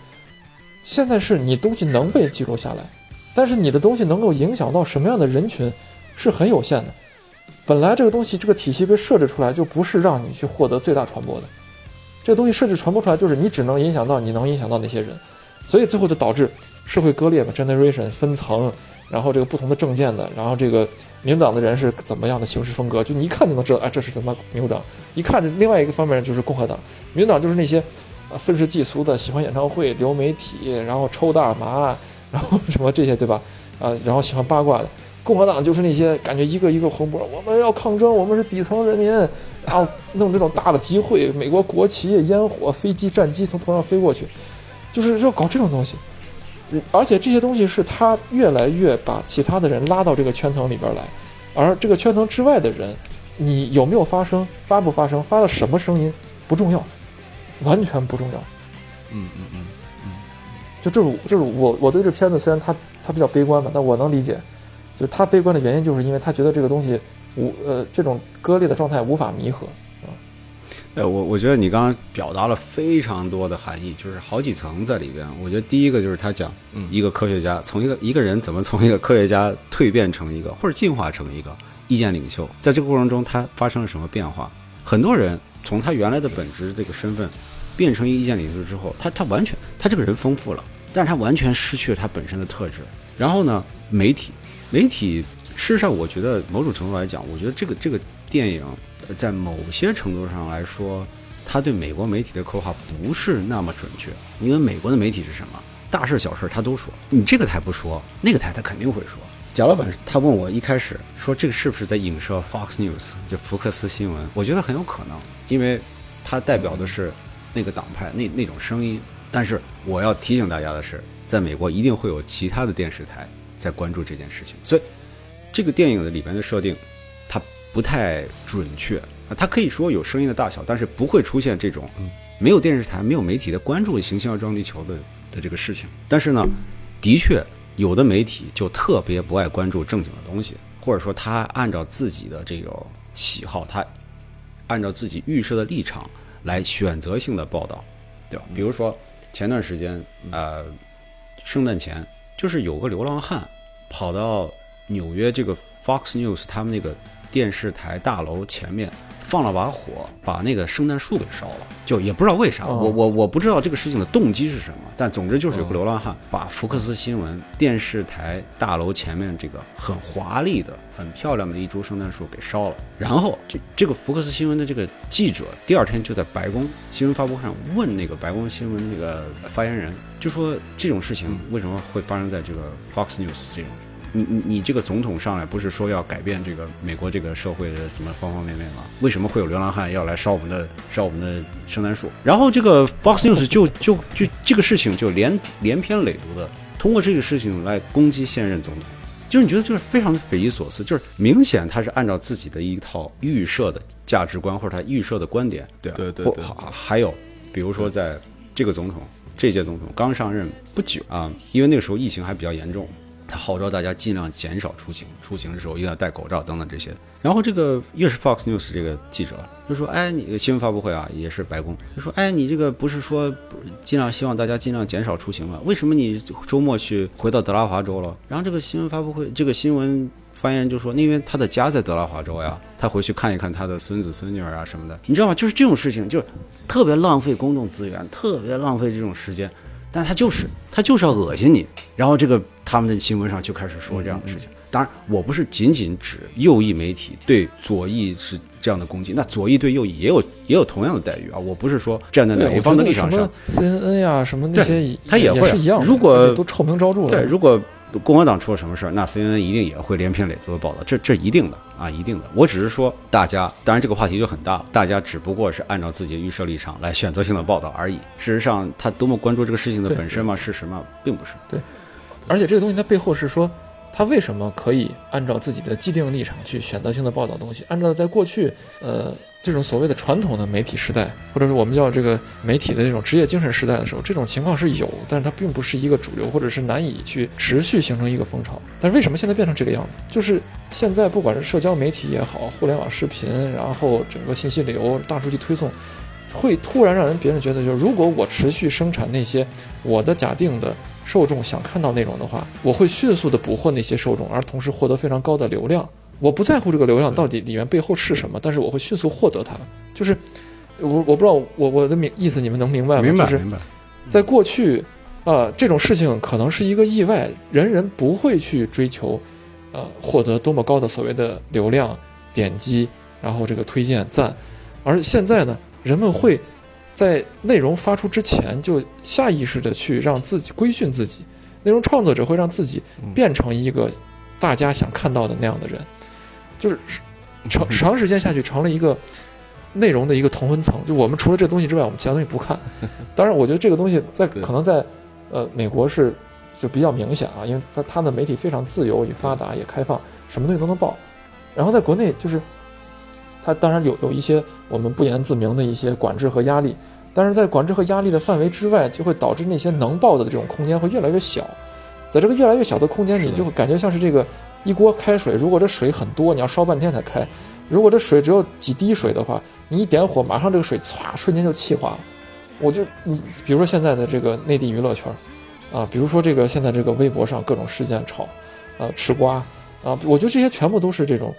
现在是你东西能被记录下来，但是你的东西能够影响到什么样的人群，是很有限的。本来这个东西这个体系被设置出来，就不是让你去获得最大传播的。这个东西设置传播出来，就是你只能影响到你能影响到那些人，所以最后就导致社会割裂嘛，generation 分层，然后这个不同的政见的，然后这个民主党的人是怎么样的行事风格，就你一看就能知道，哎，这是怎么民主党。一看另外一个方面就是共和党，民主党就是那些。愤世嫉俗的，喜欢演唱会、流媒体，然后抽大麻，[laughs] 然后什么这些，对吧？啊，然后喜欢八卦的。共和党就是那些感觉一个一个红波，我们要抗争，我们是底层人民，然后弄这种大的集会，美国国旗、烟火、飞机、战机从头上飞过去，就是要搞这种东西。而且这些东西是他越来越把其他的人拉到这个圈层里边来，而这个圈层之外的人，你有没有发声、发不发声、发了什么声音不重要。完全不重要，嗯嗯嗯嗯，就这是就是我我对这片子虽然他他比较悲观吧，但我能理解，就他悲观的原因就是因为他觉得这个东西无呃这种割裂的状态无法弥合。呃，我我觉得你刚刚表达了非常多的含义，就是好几层在里边。我觉得第一个就是他讲一个科学家从一个一个人怎么从一个科学家蜕变成一个或者进化成一个意见领袖，在这个过程中他发生了什么变化？很多人从他原来的本职这个身份。变成一个意见领袖之后，他他完全他这个人丰富了，但是他完全失去了他本身的特质。然后呢，媒体媒体，事实上我觉得某种程度来讲，我觉得这个这个电影在某些程度上来说，他对美国媒体的刻画不是那么准确。因为美国的媒体是什么？大事小事他都说，你这个台不说，那个台他肯定会说。贾老板他问我一开始说这个是不是在影射 Fox News 就福克斯新闻？我觉得很有可能，因为它代表的是。那个党派那那种声音，但是我要提醒大家的是，在美国一定会有其他的电视台在关注这件事情，所以这个电影的里边的设定，不太准确啊，它可以说有声音的大小，但是不会出现这种没有电视台、没有媒体的关注行星要撞地球的的这个事情。但是呢，的确有的媒体就特别不爱关注正经的东西，或者说他按照自己的这个喜好，他按照自己预设的立场。来选择性的报道，对吧？比如说前段时间，呃，圣诞前就是有个流浪汉跑到纽约这个 Fox News 他们那个电视台大楼前面。放了把火，把那个圣诞树给烧了，就也不知道为啥，我我我不知道这个事情的动机是什么，但总之就是有个流浪汉把福克斯新闻电视台大楼前面这个很华丽的、很漂亮的一株圣诞树给烧了。然后这这个福克斯新闻的这个记者第二天就在白宫新闻发布会上问那个白宫新闻那个发言人，就说这种事情为什么会发生在这个 Fox News 这种。你你你这个总统上来不是说要改变这个美国这个社会的什么方方面面吗？为什么会有流浪汉要来烧我们的烧我们的圣诞树？然后这个 Fox News 就就就这个事情就连连篇累牍的通过这个事情来攻击现任总统，就是你觉得就是非常的匪夷所思，就是明显他是按照自己的一套预设的价值观或者他预设的观点，对对对对，还有比如说在。这个总统这届总统刚上任不久啊，因为那个时候疫情还比较严重。他号召大家尽量减少出行，出行的时候一定要戴口罩等等这些。然后这个又是 Fox News 这个记者就说：“哎，你新闻发布会啊，也是白宫就说：哎，你这个不是说尽量希望大家尽量减少出行吗？为什么你周末去回到德拉华州了？”然后这个新闻发布会这个新闻发言人就说：“因为他的家在德拉华州呀，他回去看一看他的孙子孙女儿啊什么的，你知道吗？就是这种事情，就特别浪费公众资源，特别浪费这种时间。”但他就是他就是要恶心你，然后这个他们的新闻上就开始说这样的事情。当然，我不是仅仅指右翼媒体对左翼是这样的攻击，那左翼对右翼也有也有同样的待遇啊。我不是说站在哪一方的立场上，CNN 呀什么那些，他也会是一样。如果都臭名昭著了，对，如果。共和党出了什么事儿，那 CNN 一定也会连篇累牍的报道，这这一定的啊，一定的。我只是说，大家当然这个话题就很大了，大家只不过是按照自己的预设立场来选择性的报道而已。事实上，他多么关注这个事情的本身吗？事实吗？并不是。对，而且这个东西它背后是说。他为什么可以按照自己的既定立场去选择性的报道东西？按照在过去，呃，这种所谓的传统的媒体时代，或者是我们叫这个媒体的这种职业精神时代的时候，这种情况是有，但是它并不是一个主流，或者是难以去持续形成一个风潮。但是为什么现在变成这个样子？就是现在不管是社交媒体也好，互联网视频，然后整个信息流、大数据推送，会突然让人别人觉得，就是如果我持续生产那些我的假定的。受众想看到内容的话，我会迅速的捕获那些受众，而同时获得非常高的流量。我不在乎这个流量到底里面背后是什么，但是我会迅速获得它。就是我我不知道我我的明意思你们能明白吗？明白明白。在过去，呃，这种事情可能是一个意外，人人不会去追求，呃，获得多么高的所谓的流量、点击，然后这个推荐赞。而现在呢，人们会。在内容发出之前，就下意识的去让自己规训自己，内容创作者会让自己变成一个大家想看到的那样的人，就是长长时间下去成了一个内容的一个同温层。就我们除了这东西之外，我们其他东西不看。[laughs] 当然，我觉得这个东西在可能在呃美国是就比较明显啊，因为它它的媒体非常自由与发达也开放，什么东西都能报。然后在国内就是。它当然有有一些我们不言自明的一些管制和压力，但是在管制和压力的范围之外，就会导致那些能报的这种空间会越来越小。在这个越来越小的空间里，就会感觉像是这个一锅开水，如果这水很多，你要烧半天才开；如果这水只有几滴水的话，你一点火，马上这个水唰瞬间就气化了。我就你比如说现在的这个内地娱乐圈，啊，比如说这个现在这个微博上各种事件炒，啊，吃瓜，啊，我觉得这些全部都是这种。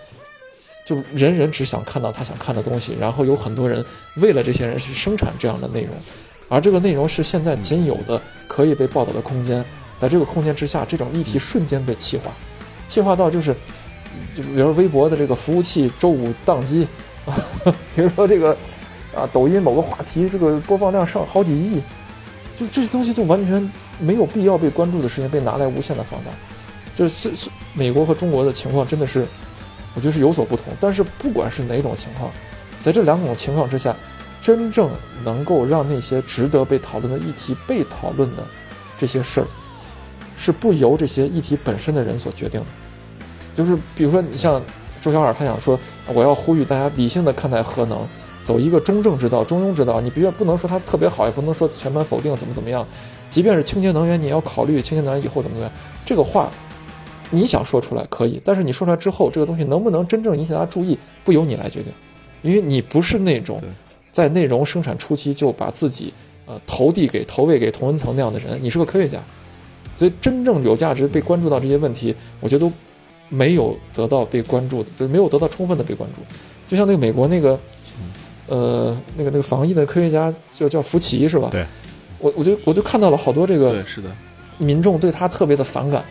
就人人只想看到他想看的东西，然后有很多人为了这些人去生产这样的内容，而这个内容是现在仅有的可以被报道的空间，在这个空间之下，这种议题瞬间被气化，气化到就是，就比如微博的这个服务器周五宕机，啊，[laughs] 比如说这个啊抖音某个话题这个播放量上好几亿，就这些东西就完全没有必要被关注的事情被拿来无限的放大，就是是美国和中国的情况真的是。我觉得是有所不同，但是不管是哪种情况，在这两种情况之下，真正能够让那些值得被讨论的议题被讨论的这些事儿，是不由这些议题本身的人所决定的。就是比如说，你像周小尔，他想说，我要呼吁大家理性的看待核能，走一个中正之道、中庸之道。你别不能说它特别好，也不能说全盘否定，怎么怎么样。即便是清洁能源，你也要考虑清洁能源以后怎么怎么样。这个话。你想说出来可以，但是你说出来之后，这个东西能不能真正引起大家注意，不由你来决定，因为你不是那种在内容生产初期就把自己呃投递给投喂给同温层那样的人，你是个科学家，所以真正有价值被关注到这些问题，我觉得都没有得到被关注的，就是没有得到充分的被关注。就像那个美国那个呃那个那个防疫的科学家叫叫福奇是吧？对，我我就我就看到了好多这个对是的民众对他特别的反感。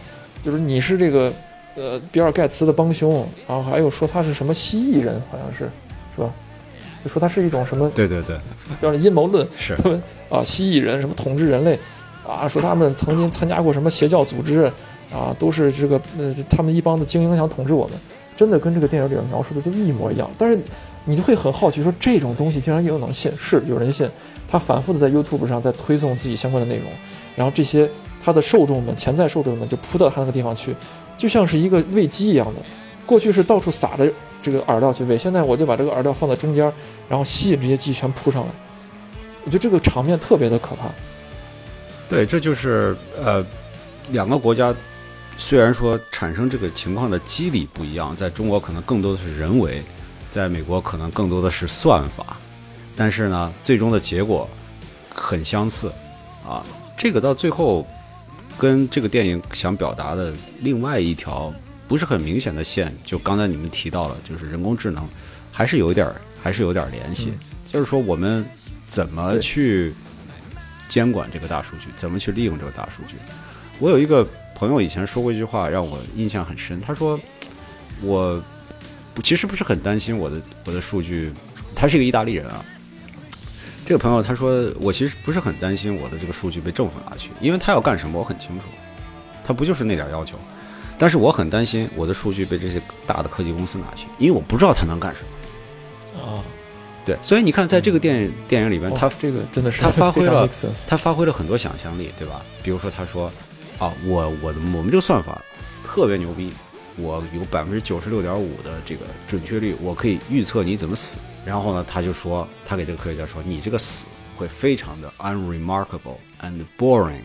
就是你是这个，呃，比尔盖茨的帮凶，然后还有说他是什么蜥蜴人，好像是，是吧？就说他是一种什么？对对对，叫阴谋论是啊，蜥蜴人什么统治人类啊？说他们曾经参加过什么邪教组织啊？都是这个呃，他们一帮子精英想统治我们，真的跟这个电影里面描述的就一模一样。但是你就会很好奇，说这种东西竟然有人能信？是有人信，他反复的在 YouTube 上在推送自己相关的内容，然后这些。他的受众们、潜在受众们就扑到他那个地方去，就像是一个喂鸡一样的。过去是到处撒着这个饵料去喂，现在我就把这个饵料放在中间，然后吸引这些鸡全扑上来。我觉得这个场面特别的可怕。对，这就是呃，两个国家虽然说产生这个情况的机理不一样，在中国可能更多的是人为，在美国可能更多的是算法，但是呢，最终的结果很相似啊。这个到最后跟这个电影想表达的另外一条不是很明显的线，就刚才你们提到了，就是人工智能还是有一点儿，还是有点儿联系，就是说我们怎么去监管这个大数据，怎么去利用这个大数据。我有一个朋友以前说过一句话，让我印象很深。他说：“我其实不是很担心我的我的数据。”他是一个意大利人啊。这个朋友他说：“我其实不是很担心我的这个数据被政府拿去，因为他要干什么我很清楚，他不就是那点要求。但是我很担心我的数据被这些大的科技公司拿去，因为我不知道他能干什么。啊，对，所以你看，在这个电影电影里边，他哇这个真的是他发挥了 [laughs] 他发挥了很多想象力，对吧？比如说，他说：“啊，我我的我们这个算法特别牛逼，我有百分之九十六点五的这个准确率，我可以预测你怎么死。”然后呢，他就说，他给这个科学家说：“你这个死会非常的 unremarkable and boring。”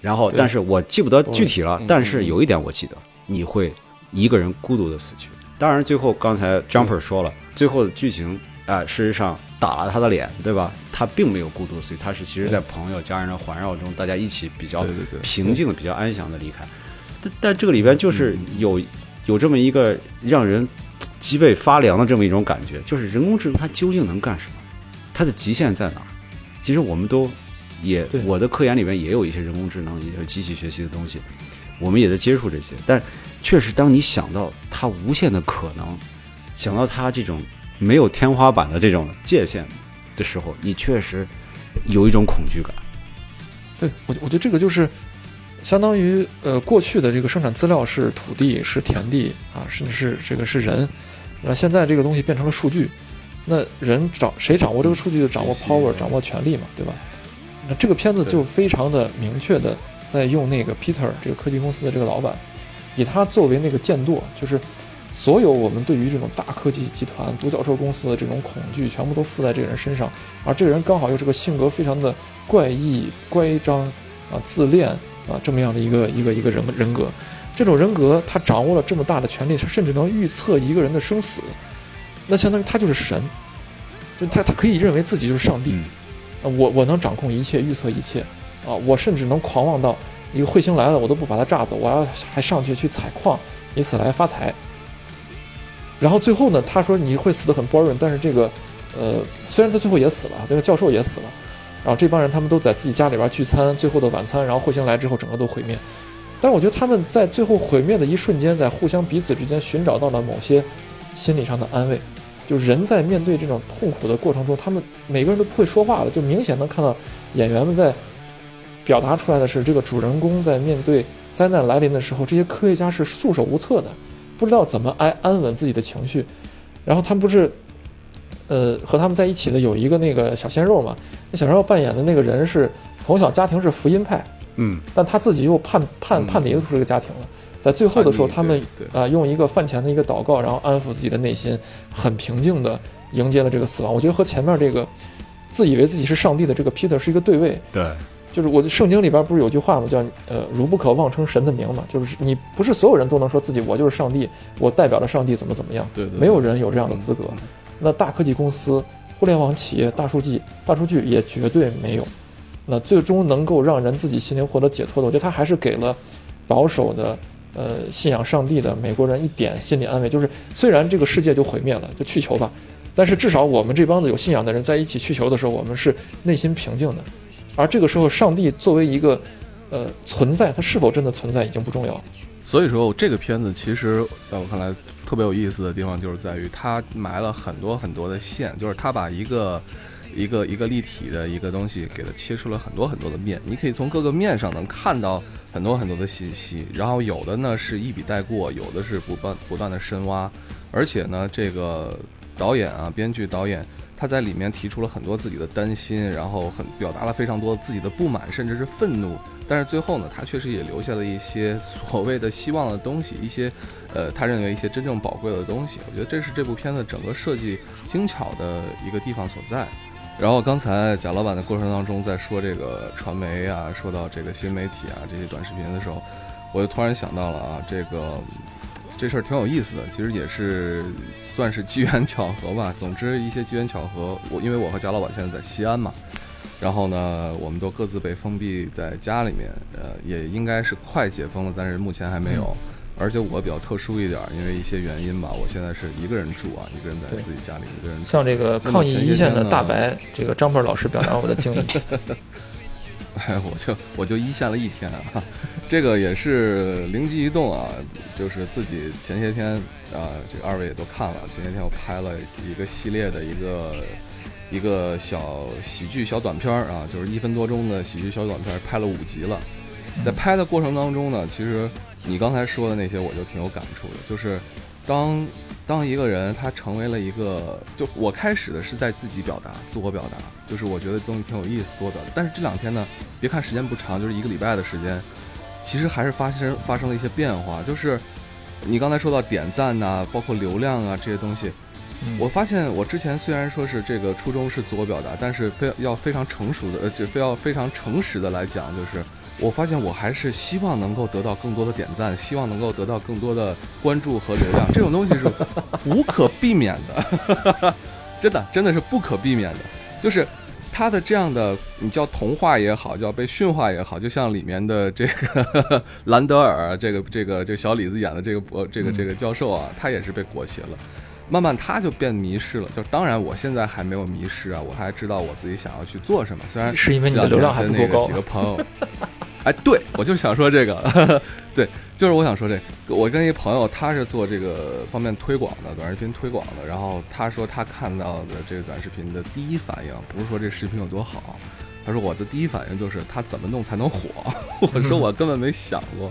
然后，但是我记不得具体了嗯，但是有一点我记得，你会一个人孤独的死去。当然，最后刚才 Jumper 说了，最后的剧情啊、事实上打了他的脸，对吧？他并没有孤独所以，他是其实在朋友、家人的环绕中，大家一起比较平静的、比较安详的离开。但但这个里边就是有有这么一个让人脊背发凉的这么一种感觉，就是人工智能它究竟能干什么？它的极限在哪儿？其实我们都也对我的科研里边也有一些人工智能、也有机器学习的东西，我们也在接触这些。但确实，当你想到它无限的可能，想到它这种没有天花板的这种界限的时候，你确实有一种恐惧感。对我，我觉得这个就是相当于呃，过去的这个生产资料是土地、是田地啊，甚至是这个是人，那现在这个东西变成了数据，那人掌谁掌握这个数据就掌握 power，掌握权力嘛，对吧？那这个片子就非常的明确的在用那个 Peter 这个科技公司的这个老板，以他作为那个剑舵，就是所有我们对于这种大科技集团、独角兽公司的这种恐惧，全部都附在这个人身上，而这个人刚好又是个性格非常的怪异、乖张啊、自恋啊这么样的一个一个一个人人格。这种人格，他掌握了这么大的权力，他甚至能预测一个人的生死，那相当于他就是神，就他他可以认为自己就是上帝。我我能掌控一切，预测一切，啊，我甚至能狂妄到一个彗星来了，我都不把它炸走，我要还上去去采矿，以此来发财。然后最后呢，他说你会死得很 boring，但是这个，呃，虽然他最后也死了，这个教授也死了，然后这帮人他们都在自己家里边聚餐，最后的晚餐，然后彗星来之后，整个都毁灭。但是我觉得他们在最后毁灭的一瞬间，在互相彼此之间寻找到了某些心理上的安慰。就人在面对这种痛苦的过程中，他们每个人都不会说话了，就明显能看到演员们在表达出来的是，这个主人公在面对灾难来临的时候，这些科学家是束手无策的，不知道怎么安安稳自己的情绪。然后他们不是，呃，和他们在一起的有一个那个小鲜肉嘛，那小鲜肉扮演的那个人是从小家庭是福音派，嗯，但他自己又叛叛嗯叛离出这个家庭了。在最后的时候，他们啊、用一个饭前的一个祷告，然后安抚自己的内心，很平静的迎接了这个死亡。我觉得和前面这个自以为自己是上帝的这个 Peter 是一个对位。对，就是我的圣经里边不是有句话吗？叫呃，汝不可妄称神的名嘛。就是你不是所有人都能说自己我就是上帝，我代表了上帝怎么怎么样，对对对没有人有这样的资格。嗯那大科技公司、互联网企业、大数据、大数据也绝对没有。那最终能够让人自己心灵获得解脱的，我觉得他还是给了保守的呃信仰上帝的美国人一点心理安慰，就是虽然这个世界就毁灭了，就去球吧，但是至少我们这帮子有信仰的人在一起去球的时候，我们是内心平静的。而这个时候，上帝作为一个呃存在，它是否真的存在已经不重要。所以说，这个片子其实在我看来特别有意思的地方，就是在于它埋了很多很多的线，就是它把一个一个一个立体的一个东西给它切出了很多很多的面，你可以从各个面上能看到很多很多的信息，然后有的呢是一笔带过，有的是不断不断的深挖，而且呢，这个导演啊，编剧导演。他在里面提出了很多自己的担心，然后很表达了非常多自己的不满，甚至是愤怒。但是最后呢，他确实也留下了一些所谓的希望的东西，一些，呃，他认为一些真正宝贵的东西。我觉得这是这部片子整个设计精巧的一个地方所在。然后刚才贾老板的过程当中在说这个传媒啊，说到这个新媒体啊这些短视频的时候，我就突然想到了啊，这个这事儿挺有意思的，其实也是算是机缘巧合吧。总之一些机缘巧合，我因为我和贾老板现在在西安嘛，然后呢，我们都各自被封闭在家里面，呃，也应该是快解封了，但是目前还没有。而且我比较特殊一点，因为一些原因吧，我现在是一个人住啊，一个人在自己家里，一个人。像这个抗疫一线的大白，这个张鹏老师表达我的敬意。[laughs] 哎，我就我就一线了一天啊，这个也是灵机一动啊，就是自己前些天啊，这二位也都看了，前些天我拍了一个系列的一个一个小喜剧小短片儿啊，就是一分多钟的喜剧小短片，拍了五集了，在拍的过程当中呢，其实。你刚才说的那些，我就挺有感触的。就是当当一个人他成为了一个，就我开始的是在自己表达、自我表达，就是我觉得东西挺有意思，自我表达。但是这两天呢，别看时间不长，就是一个礼拜的时间，其实还是发生发生了一些变化。就是你刚才说到点赞呐，包括流量啊这些东西，我发现我之前虽然说是这个初衷是自我表达，但是非要非常成熟的，呃，就非要非常诚实的来讲，就是。我发现我还是希望能够得到更多的点赞，希望能够得到更多的关注和流量，这种东西是无可避免的，[laughs] 真的真的是不可避免的。就是他的这样的，你叫同化也好，叫被驯化也好，就像里面的这个兰德尔，这个这个这小李子演的这个博这个这个教授啊，他也是被裹挟了，慢慢他就变迷失了。就当然我现在还没有迷失啊，我还知道我自己想要去做什么。虽然是因为你的流量还不够高。几个朋友。哎，对，我就想说这个，[laughs] 对，就是我想说这，我跟一朋友，他是做这个方面推广的，短视频推广的，然后他说他看到的这个短视频的第一反应，不是说这视频有多好，他说我的第一反应就是他怎么弄才能火，[laughs] 我说我根本没想过，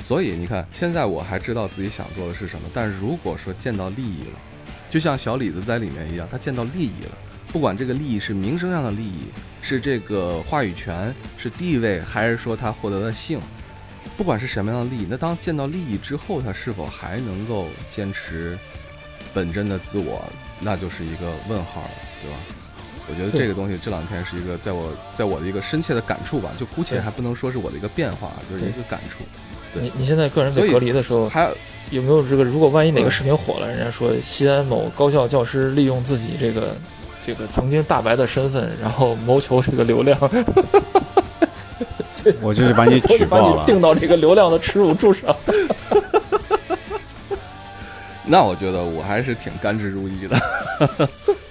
所以你看，现在我还知道自己想做的是什么，但如果说见到利益了，就像小李子在里面一样，他见到利益了。不管这个利益是名声上的利益，是这个话语权，是地位，还是说他获得的性，不管是什么样的利益，那当见到利益之后，他是否还能够坚持本真的自我，那就是一个问号了，对吧？我觉得这个东西这两天是一个在我在我的一个深切的感触吧，就姑且还不能说是我的一个变化，就是一个感触。你你现在个人被隔离的时候，还有没有这个？如果万一哪个视频火了，人家说西安某高校教师利用自己这个。这个曾经大白的身份，然后谋求这个流量，[laughs] 我就把你举报了，[laughs] 定到这个流量的耻辱柱上。[laughs] 那我觉得我还是挺甘之如饴的，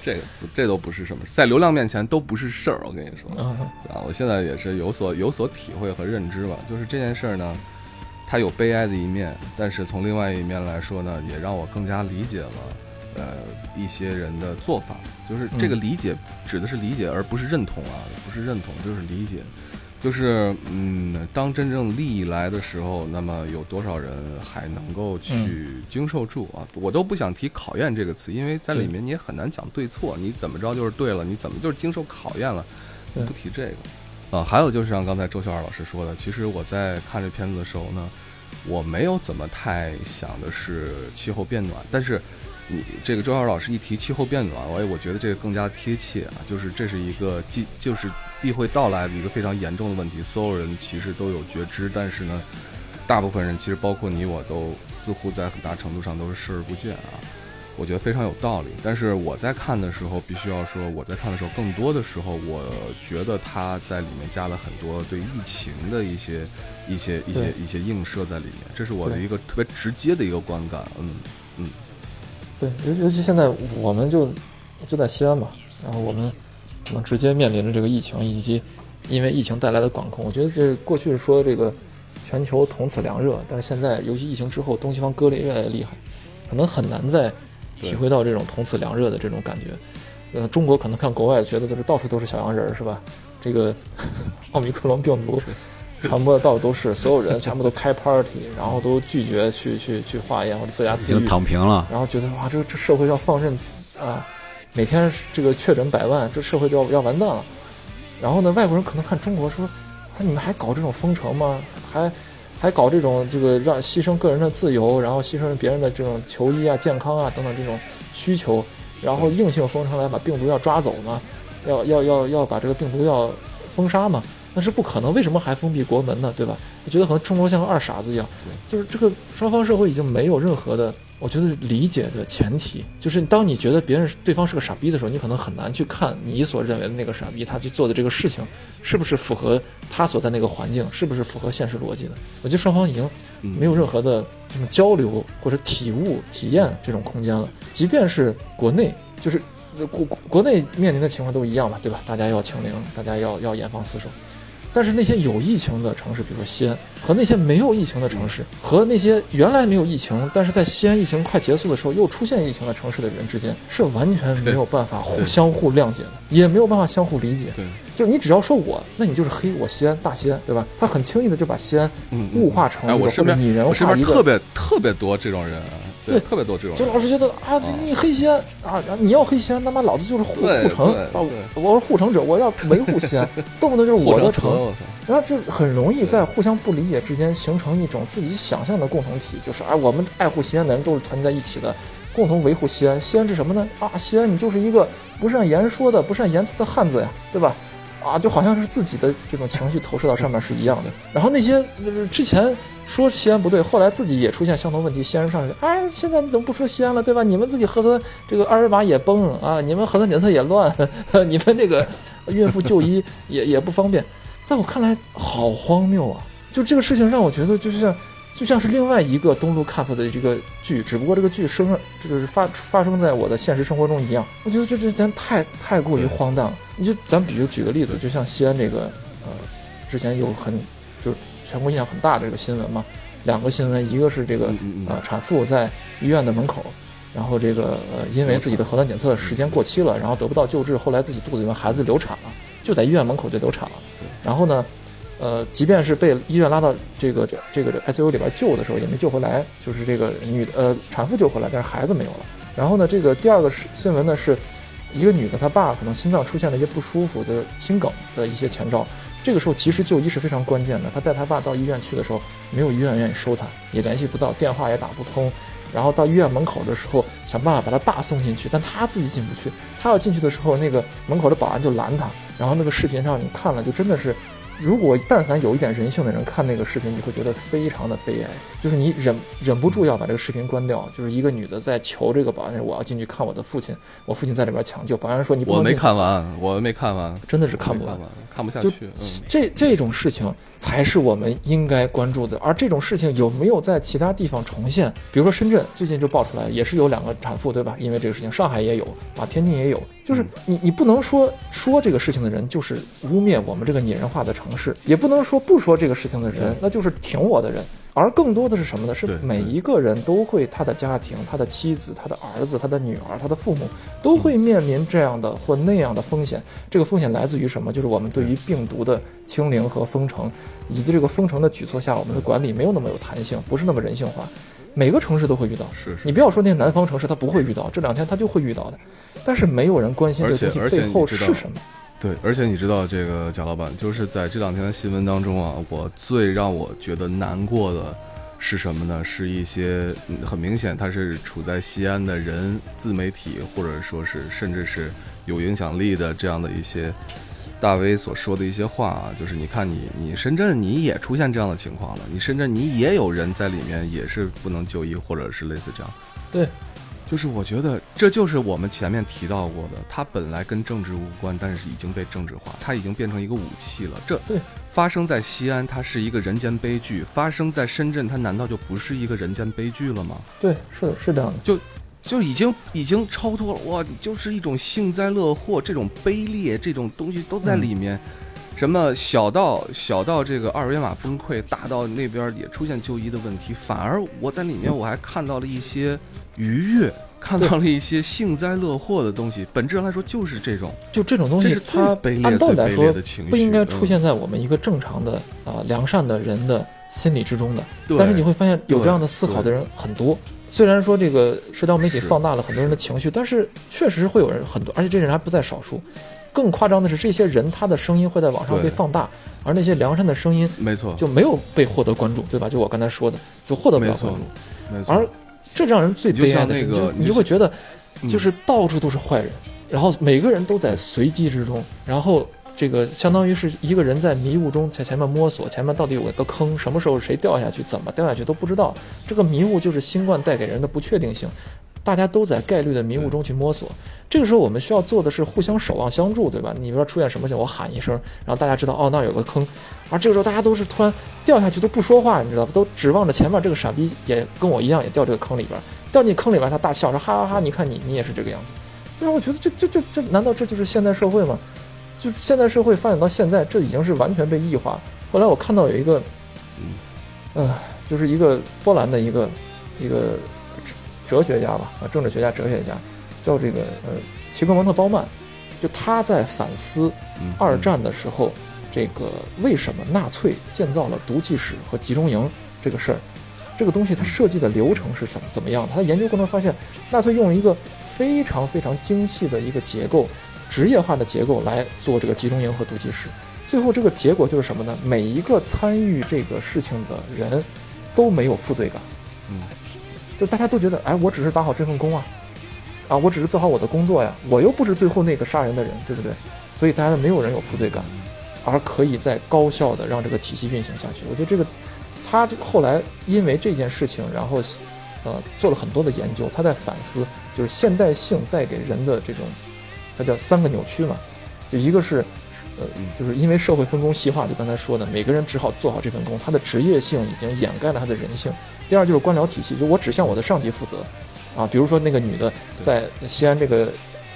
这个这都不是什么，在流量面前都不是事儿。我跟你说啊，我现在也是有所有所体会和认知吧。就是这件事儿呢，它有悲哀的一面，但是从另外一面来说呢，也让我更加理解了。呃，一些人的做法，就是这个理解指的是理解，而不是认同啊，不是认同，就是理解，就是嗯，当真正利益来的时候，那么有多少人还能够去经受住啊？我都不想提考验这个词，因为在里面你也很难讲对错，你怎么着就是对了，你怎么就是经受考验了？不提这个啊。还有就是像刚才周小二老师说的，其实我在看这片子的时候呢，我没有怎么太想的是气候变暖，但是。你这个周浩老师一提气候变暖，我我觉得这个更加贴切啊，就是这是一个既就是必会到来的一个非常严重的问题，所有人其实都有觉知，但是呢，大部分人其实包括你我都似乎在很大程度上都是视而不见啊，我觉得非常有道理。但是我在看的时候，必须要说，我在看的时候，更多的时候，我觉得他在里面加了很多对疫情的一些一些一些一些映射在里面，这是我的一个特别直接的一个观感，嗯嗯。对，尤尤其现在我们就就在西安嘛，然后我们可能直接面临着这个疫情，以及因为疫情带来的管控。我觉得这过去是说这个全球同此凉热，但是现在尤其疫情之后，东西方割裂越来越厉害，可能很难再体会到这种同此凉热的这种感觉。呃，中国可能看国外觉得都是到处都是小洋人，是吧？这个 [laughs] 奥密克戎病毒。传播的到处都是，所有人全部都开 party，[laughs] 然后都拒绝去去去化验或者自家自愈，躺平了。然后觉得哇，这这社会要放任啊，每天这个确诊百万，这社会就要要完蛋了。然后呢，外国人可能看中国说，啊你们还搞这种封城吗？还还搞这种这个让牺牲个人的自由，然后牺牲别人的这种求医啊、健康啊等等这种需求，然后硬性封城来把病毒要抓走吗？要要要要把这个病毒要封杀嘛，那是不可能，为什么还封闭国门呢？对吧？我觉得可能中国像个二傻子一样，就是这个双方社会已经没有任何的。我觉得理解的前提就是，当你觉得别人对方是个傻逼的时候，你可能很难去看你所认为的那个傻逼他去做的这个事情，是不是符合他所在那个环境，是不是符合现实逻辑的。我觉得双方已经没有任何的这种交流或者体悟、体验这种空间了。即便是国内，就是国国内面临的情况都一样嘛，对吧？大家要清零，大家要要严防死守。但是那些有疫情的城市，比如说西安，和那些没有疫情的城市，和那些原来没有疫情，但是在西安疫情快结束的时候又出现疫情的城市的人之间，是完全没有办法互相互谅解的，也没有办法相互理解。对，就你只要说我，那你就是黑我西安大西安，对吧？他很轻易的就把西安物化成一个或者拟人化一个，特别特别多这种人。对，特别多这种，就老是觉得啊，你黑西安啊，你要黑西安，他妈老子就是护护城，我是护城者，我要维护西安，动不动就是我的城，然后就很容易在互相不理解之间形成一种自己想象的共同体，就是啊，我们爱护西安的人都是团结在一起的，共同维护西安。西安是什么呢？啊，西安你就是一个不善言说的、不善言辞的汉子呀，对吧？啊，就好像是自己的这种情绪投射到上面是一样的。然后那些之前。说西安不对，后来自己也出现相同问题，西安上去，哎，现在你怎么不说西安了，对吧？你们自己核酸这个二维码也崩啊，你们核酸检测也乱，[laughs] 你们这个孕妇就医也也不方便，在我看来好荒谬啊！就这个事情让我觉得就是像就像是另外一个东路 cup 的这个剧，只不过这个剧生这个是发发生在我的现实生活中一样。我觉得这这咱太太过于荒诞了。你就咱比如举个例子，就像西安这个呃，之前有很就。全国影响很大的这个新闻嘛，两个新闻，一个是这个呃产妇在医院的门口，然后这个呃因为自己的核酸检测时间过期了，然后得不到救治，后来自己肚子里面孩子流产了，就在医院门口就流产了。然后呢，呃，即便是被医院拉到这个这个 ICU 里边救的时候，也没救回来，就是这个女呃产妇救回来，但是孩子没有了。然后呢，这个第二个是新闻呢，是一个女的她爸可能心脏出现了一些不舒服的心梗的一些前兆。这个时候及时就医是非常关键的。他带他爸到医院去的时候，没有医院愿意收他，也联系不到，电话也打不通。然后到医院门口的时候，想办法把他爸送进去，但他自己进不去。他要进去的时候，那个门口的保安就拦他。然后那个视频上你看了，就真的是。如果但凡有一点人性的人看那个视频，你会觉得非常的悲哀，就是你忍忍不住要把这个视频关掉。就是一个女的在求这个保安，我要进去看我的父亲，我父亲在里边抢救。保安说你不我没看完，我没看完，真的是看不完，看不下去。这这种事情才是我们应该关注的。而这种事情有没有在其他地方重现？比如说深圳最近就爆出来，也是有两个产妇，对吧？因为这个事情，上海也有啊，天津也有。就是你，你不能说说这个事情的人就是污蔑我们这个拟人化的城市，也不能说不说这个事情的人那就是挺我的人，而更多的是什么呢？是每一个人都会他的家庭、他的妻子、他的儿子、他的女儿、他的父母都会面临这样的或那样的风险。这个风险来自于什么？就是我们对于病毒的清零和封城，以及这个封城的举措下，我们的管理没有那么有弹性，不是那么人性化。每个城市都会遇到，是你不要说那些南方城市，他不会遇到，这两天他就会遇到的。但是没有人关心这东西背后是什么。对，而且你知道，这个贾老板就是在这两天的新闻当中啊，我最让我觉得难过的是什么呢？是一些很明显他是处在西安的人，自媒体或者说是甚至是有影响力的这样的一些。大 V 所说的一些话啊，就是你看你你深圳你也出现这样的情况了，你深圳你也有人在里面也是不能就医或者是类似这样。对，就是我觉得这就是我们前面提到过的，它本来跟政治无关，但是已经被政治化，它已经变成一个武器了。这发生在西安，它是一个人间悲剧；发生在深圳，它难道就不是一个人间悲剧了吗？对，是的，是这样的。就。就已经已经超脱了哇！就是一种幸灾乐祸，这种卑劣，这种东西都在里面。什么小到小到这个二维码崩溃，大到那边也出现就医的问题，反而我在里面我还看到了一些愉悦，看到了一些幸灾乐祸的东西。本质上来说就是这种，就这种东西，它按道理来说不应该出现在我们一个正常的啊良善的人的心理之中的。但是你会发现有这样的思考的人很多。虽然说这个社交媒体放大了很多人的情绪，但是确实会有人很多，而且这些人还不在少数。更夸张的是，这些人他的声音会在网上被放大，而那些良善的声音，没错，就没有被获得关注，对吧？就我刚才说的，就获得不了关注。而这让人最悲哀的是，你就会觉得，就是到处都是坏人，然后每个人都在随机之中，然后这个相当于是一个人在迷雾中在前面摸索，前面到底有一个坑，什么时候谁掉下去，怎么掉下去都不知道。这个迷雾就是新冠带给人的不确定性，大家都在概率的迷雾中去摸索。这个时候我们需要做的是互相守望相助，对吧？你比如说出现什么情况，我喊一声，然后大家知道哦那有个坑，而这个时候大家都是突然掉下去都不说话，你知道吧？都指望着前面这个傻逼也跟我一样也掉这个坑里边，掉进坑里边他大笑说哈哈哈，你看你你也是这个样子。然后我觉得这这这这难道这就是现代社会吗？就是现代社会发展到现在，这已经是完全被异化。后来我看到有一个，呃，就是一个波兰的一个一个哲哲学家吧，啊，政治学家、哲学家，叫这个呃齐格蒙特·鲍曼，就他在反思嗯二战的时候，这个为什么纳粹建造了毒气室和集中营这个事儿，这个东西它设计的流程是怎么怎么样？的？他研究过程中发现，纳粹用了一个非常非常精细的一个结构，职业化的结构来做这个集中营和毒气室。最后这个结果就是什么呢？每一个参与这个事情的人都没有负罪感，嗯，就大家都觉得，哎，我只是打好这份工啊，啊，我只是做好我的工作呀，我又不是最后那个杀人的人，对不对？所以大家没有人有负罪感，而可以在高效的让这个体系运行下去。我觉得这个他这后来因为这件事情，然后呃做了很多的研究，他在反思就是现代性带给人的这种，它叫三个扭曲嘛，就一个是。呃，就是因为社会分工细化，就刚才说的，每个人只好做好这份工，他的职业性已经掩盖了他的人性。第二就是官僚体系，就我只向我的上级负责，啊，比如说那个女的在西安这个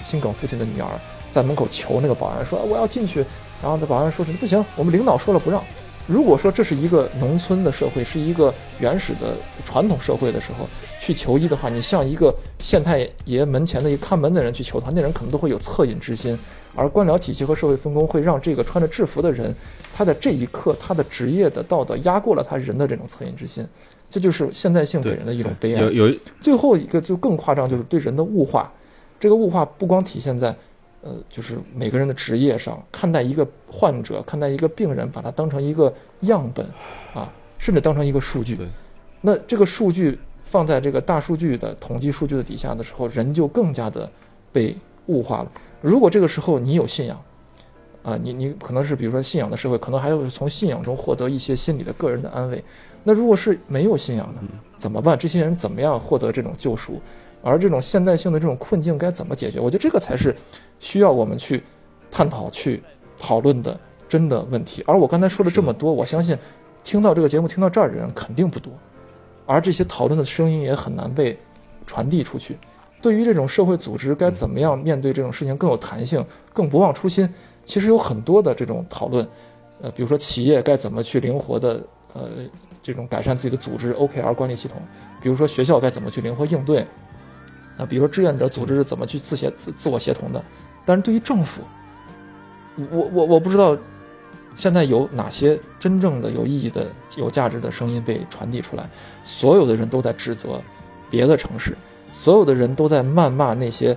心梗父亲的女儿在门口求那个保安说我要进去，然后那保安说是不行，我们领导说了不让。如果说这是一个农村的社会，是一个原始的传统社会的时候，去求医的话，你像一个县太爷门前的一个看门的人去求他，那人可能都会有恻隐之心。而官僚体系和社会分工会让这个穿着制服的人，他在这一刻，他的职业的道德压过了他人的这种恻隐之心，这就是现代性给人的一种悲哀。有有最后一个就更夸张，就是对人的物化。这个物化不光体现在，呃，就是每个人的职业上，看待一个患者，看待一个病人，把它当成一个样本，啊，甚至当成一个数据。那这个数据放在这个大数据的统计数据的底下的时候，人就更加的被物化了。如果这个时候你有信仰，啊，你你可能是比如说信仰的社会，可能还有从信仰中获得一些心理的个人的安慰。那如果是没有信仰呢，怎么办？这些人怎么样获得这种救赎？而这种现代性的这种困境该怎么解决？我觉得这个才是需要我们去探讨、去讨论的真的问题。而我刚才说了这么多，我相信听到这个节目、听到这儿的人肯定不多，而这些讨论的声音也很难被传递出去。对于这种社会组织该怎么样面对这种事情更有弹性、更不忘初心，其实有很多的这种讨论。呃，比如说企业该怎么去灵活的呃这种改善自己的组织 OKR 管理系统，比如说学校该怎么去灵活应对。啊，比如说志愿者组织是怎么去自协自自我协同的，但是对于政府，我我我不知道现在有哪些真正的有意义的、有价值的声音被传递出来。所有的人都在指责别的城市，所有的人都在谩骂那些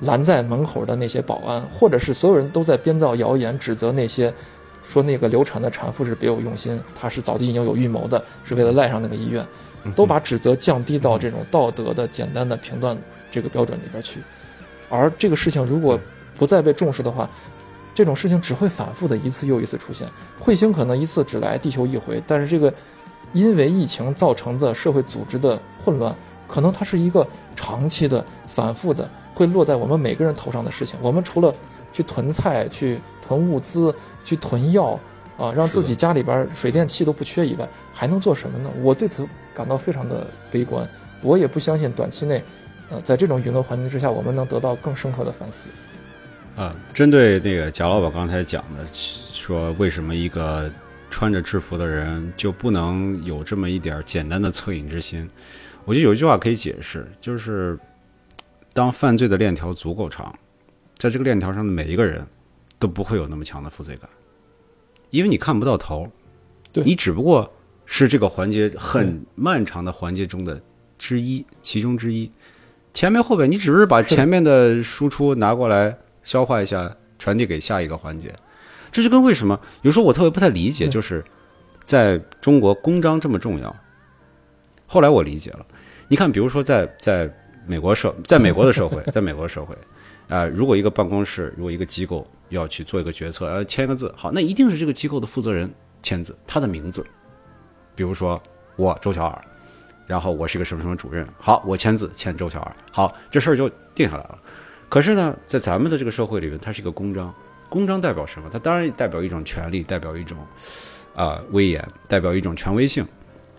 拦在门口的那些保安，或者是所有人都在编造谣言，指责那些说那个流产的产妇是别有用心，她是早就已经有预谋的，是为了赖上那个医院。都把指责降低到这种道德的简单的评断这个标准里边去，而这个事情如果不再被重视的话，这种事情只会反复的一次又一次出现。彗星可能一次只来地球一回，但是这个因为疫情造成的社会组织的混乱，可能它是一个长期的、反复的，会落在我们每个人头上的事情。我们除了去囤菜、去囤物资、去囤药啊，让自己家里边水电气都不缺以外，还能做什么呢？我对此。感到非常的悲观，我也不相信短期内，呃，在这种舆论环境之下，我们能得到更深刻的反思。啊，针对那个贾老板刚才讲的，说为什么一个穿着制服的人就不能有这么一点简单的恻隐之心？我觉得有一句话可以解释，就是当犯罪的链条足够长，在这个链条上的每一个人都不会有那么强的负罪感，因为你看不到头，对你只不过。是这个环节很漫长的环节中的之一，其中之一。前面后边，你只是把前面的输出拿过来消化一下，传递给下一个环节。这就跟为什么有时候我特别不太理解，就是在中国公章这么重要。后来我理解了，你看，比如说在在美国社，[laughs] 在美国的社会，在美国社会，呃，如果一个办公室，如果一个机构要去做一个决策，要，签个字，好，那一定是这个机构的负责人签字，他的名字。比如说我周小尔，然后我是一个什么什么主任，好，我签字签周小尔，好，这事儿就定下来了。可是呢，在咱们的这个社会里面，它是一个公章，公章代表什么？它当然代表一种权利，代表一种啊、威严，代表一种权威性。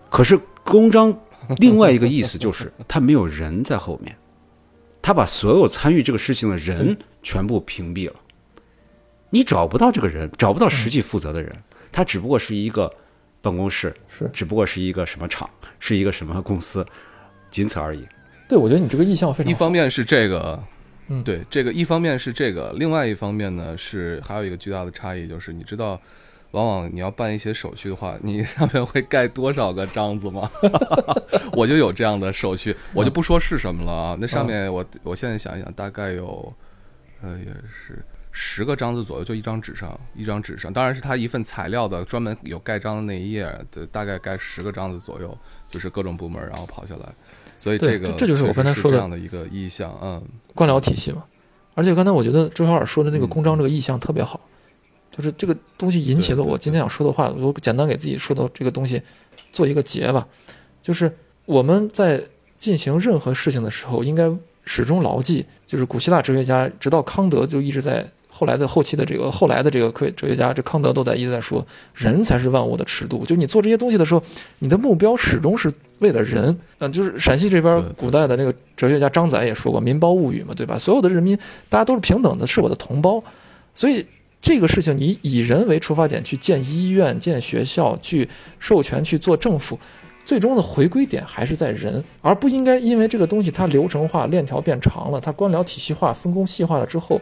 可是公章另外一个意思就是，它没有人在后面，它把所有参与这个事情的人全部屏蔽了，你找不到这个人，找不到实际负责的人，他只不过是一个办公室，是只不过是一个什么厂，是一个什么公司，仅此而已。对，我觉得你这个意向非常好。一方面是这个，嗯对，这个一方面是这个，另外一方面呢是还有一个巨大的差异，就是你知道，往往你要办一些手续的话，你 [laughs] 上面会盖多少个章子吗？[laughs] 我就有这样的手续，我就不说是什么了啊。那上面我我现在想一想，大概有，呃，也是。十个章子左右，就一张纸上，一张纸上，当然是它一份材料的专门有盖章的那一页，对，大概盖十个章子左右，就是各种部门然后跑下来，所以这就是我刚才说的这样的一个意向，嗯，官僚体系嘛。而且刚才我觉得周小尔说的那个嗯公章这个意向特别好，就是这个东西引起了我今天想说的话，我简单给自己说的这个东西做一个结吧，就是我们在进行任何事情的时候，应该始终牢记，就是古希腊哲学家直到康德就一直在。后来的后期的这个后来的这个科学哲学家，这康德都在一直在说，人才是万物的尺度。就你做这些东西的时候，你的目标始终是为了人。嗯、就是陕西这边古代的那个哲学家张载也说过“民胞物与”嘛，对吧？所有的人民大家都是平等的，是我的同胞。所以这个事情，你以人为出发点去建医院、建学校，去授权去做政府，最终的回归点还是在人，而不应该因为这个东西它流程化、链条变长了，它官僚体系化、分工细化了之后。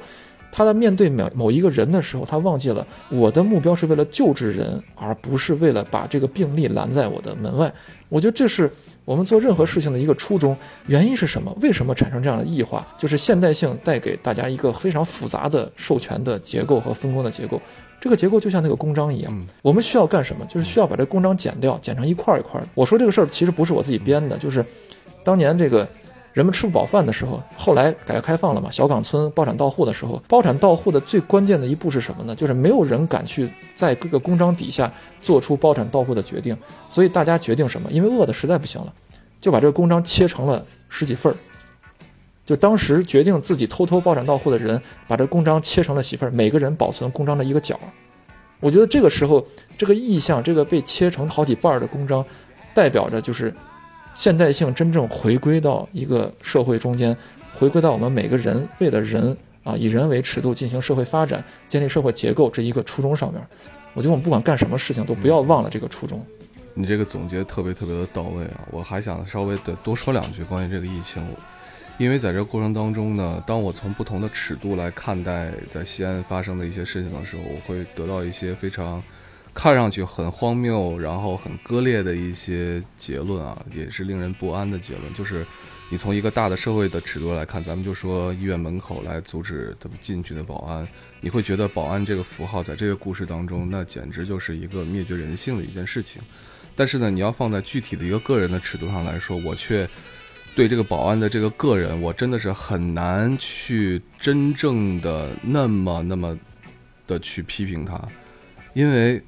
他在面对某某一个人的时候，他忘记了我的目标是为了救治人，而不是为了把这个病例拦在我的门外。我觉得这是我们做任何事情的一个初衷。原因是什么？为什么产生这样的异化？就是现代性带给大家一个非常复杂的授权的结构和分工的结构。这个结构就像那个公章一样，嗯我们需要干什么？就是需要把这个公章剪掉，剪成一块儿一块儿的。我说这个事儿其实不是我自己编的，就是当年这个。人们吃不饱饭的时候，后来改革开放了嘛，小岗村包产到户的时候，包产到户的最关键的一步是什么呢？就是没有人敢去在各个公章底下做出包产到户的决定，所以大家决定什么？因为饿的实在不行了，就把这个公章切成了十几份儿。就当时决定自己偷偷包产到户的人，把这公章切成了几份儿，每个人保存公章的一个角。我觉得这个时候，这个意象，这个被切成好几半儿的公章，代表着就是。现代性真正回归到一个社会中间，回归到我们每个人为了人啊，以人为尺度进行社会发展、建立社会结构这一个初衷上面，我觉得我们不管干什么事情都不要忘了这个初衷。你这个总结特别特别的到位啊！我还想稍微的多说两句关于这个疫情，因为在这个过程当中呢，当我从不同的尺度来看待在西安发生的一些事情的时候，我会得到一些非常。看上去很荒谬，然后很割裂的一些结论啊，也是令人不安的结论。就是你从一个大的社会的尺度来看，咱们就说医院门口来阻止他们进去的保安，你会觉得保安这个符号在这个故事当中，那简直就是一个灭绝人性的一件事情。但是呢，你要放在具体的一个个人的尺度上来说，我却对这个保安的这个个人，我真的是很难去真正的那么那么的去批评他，因为。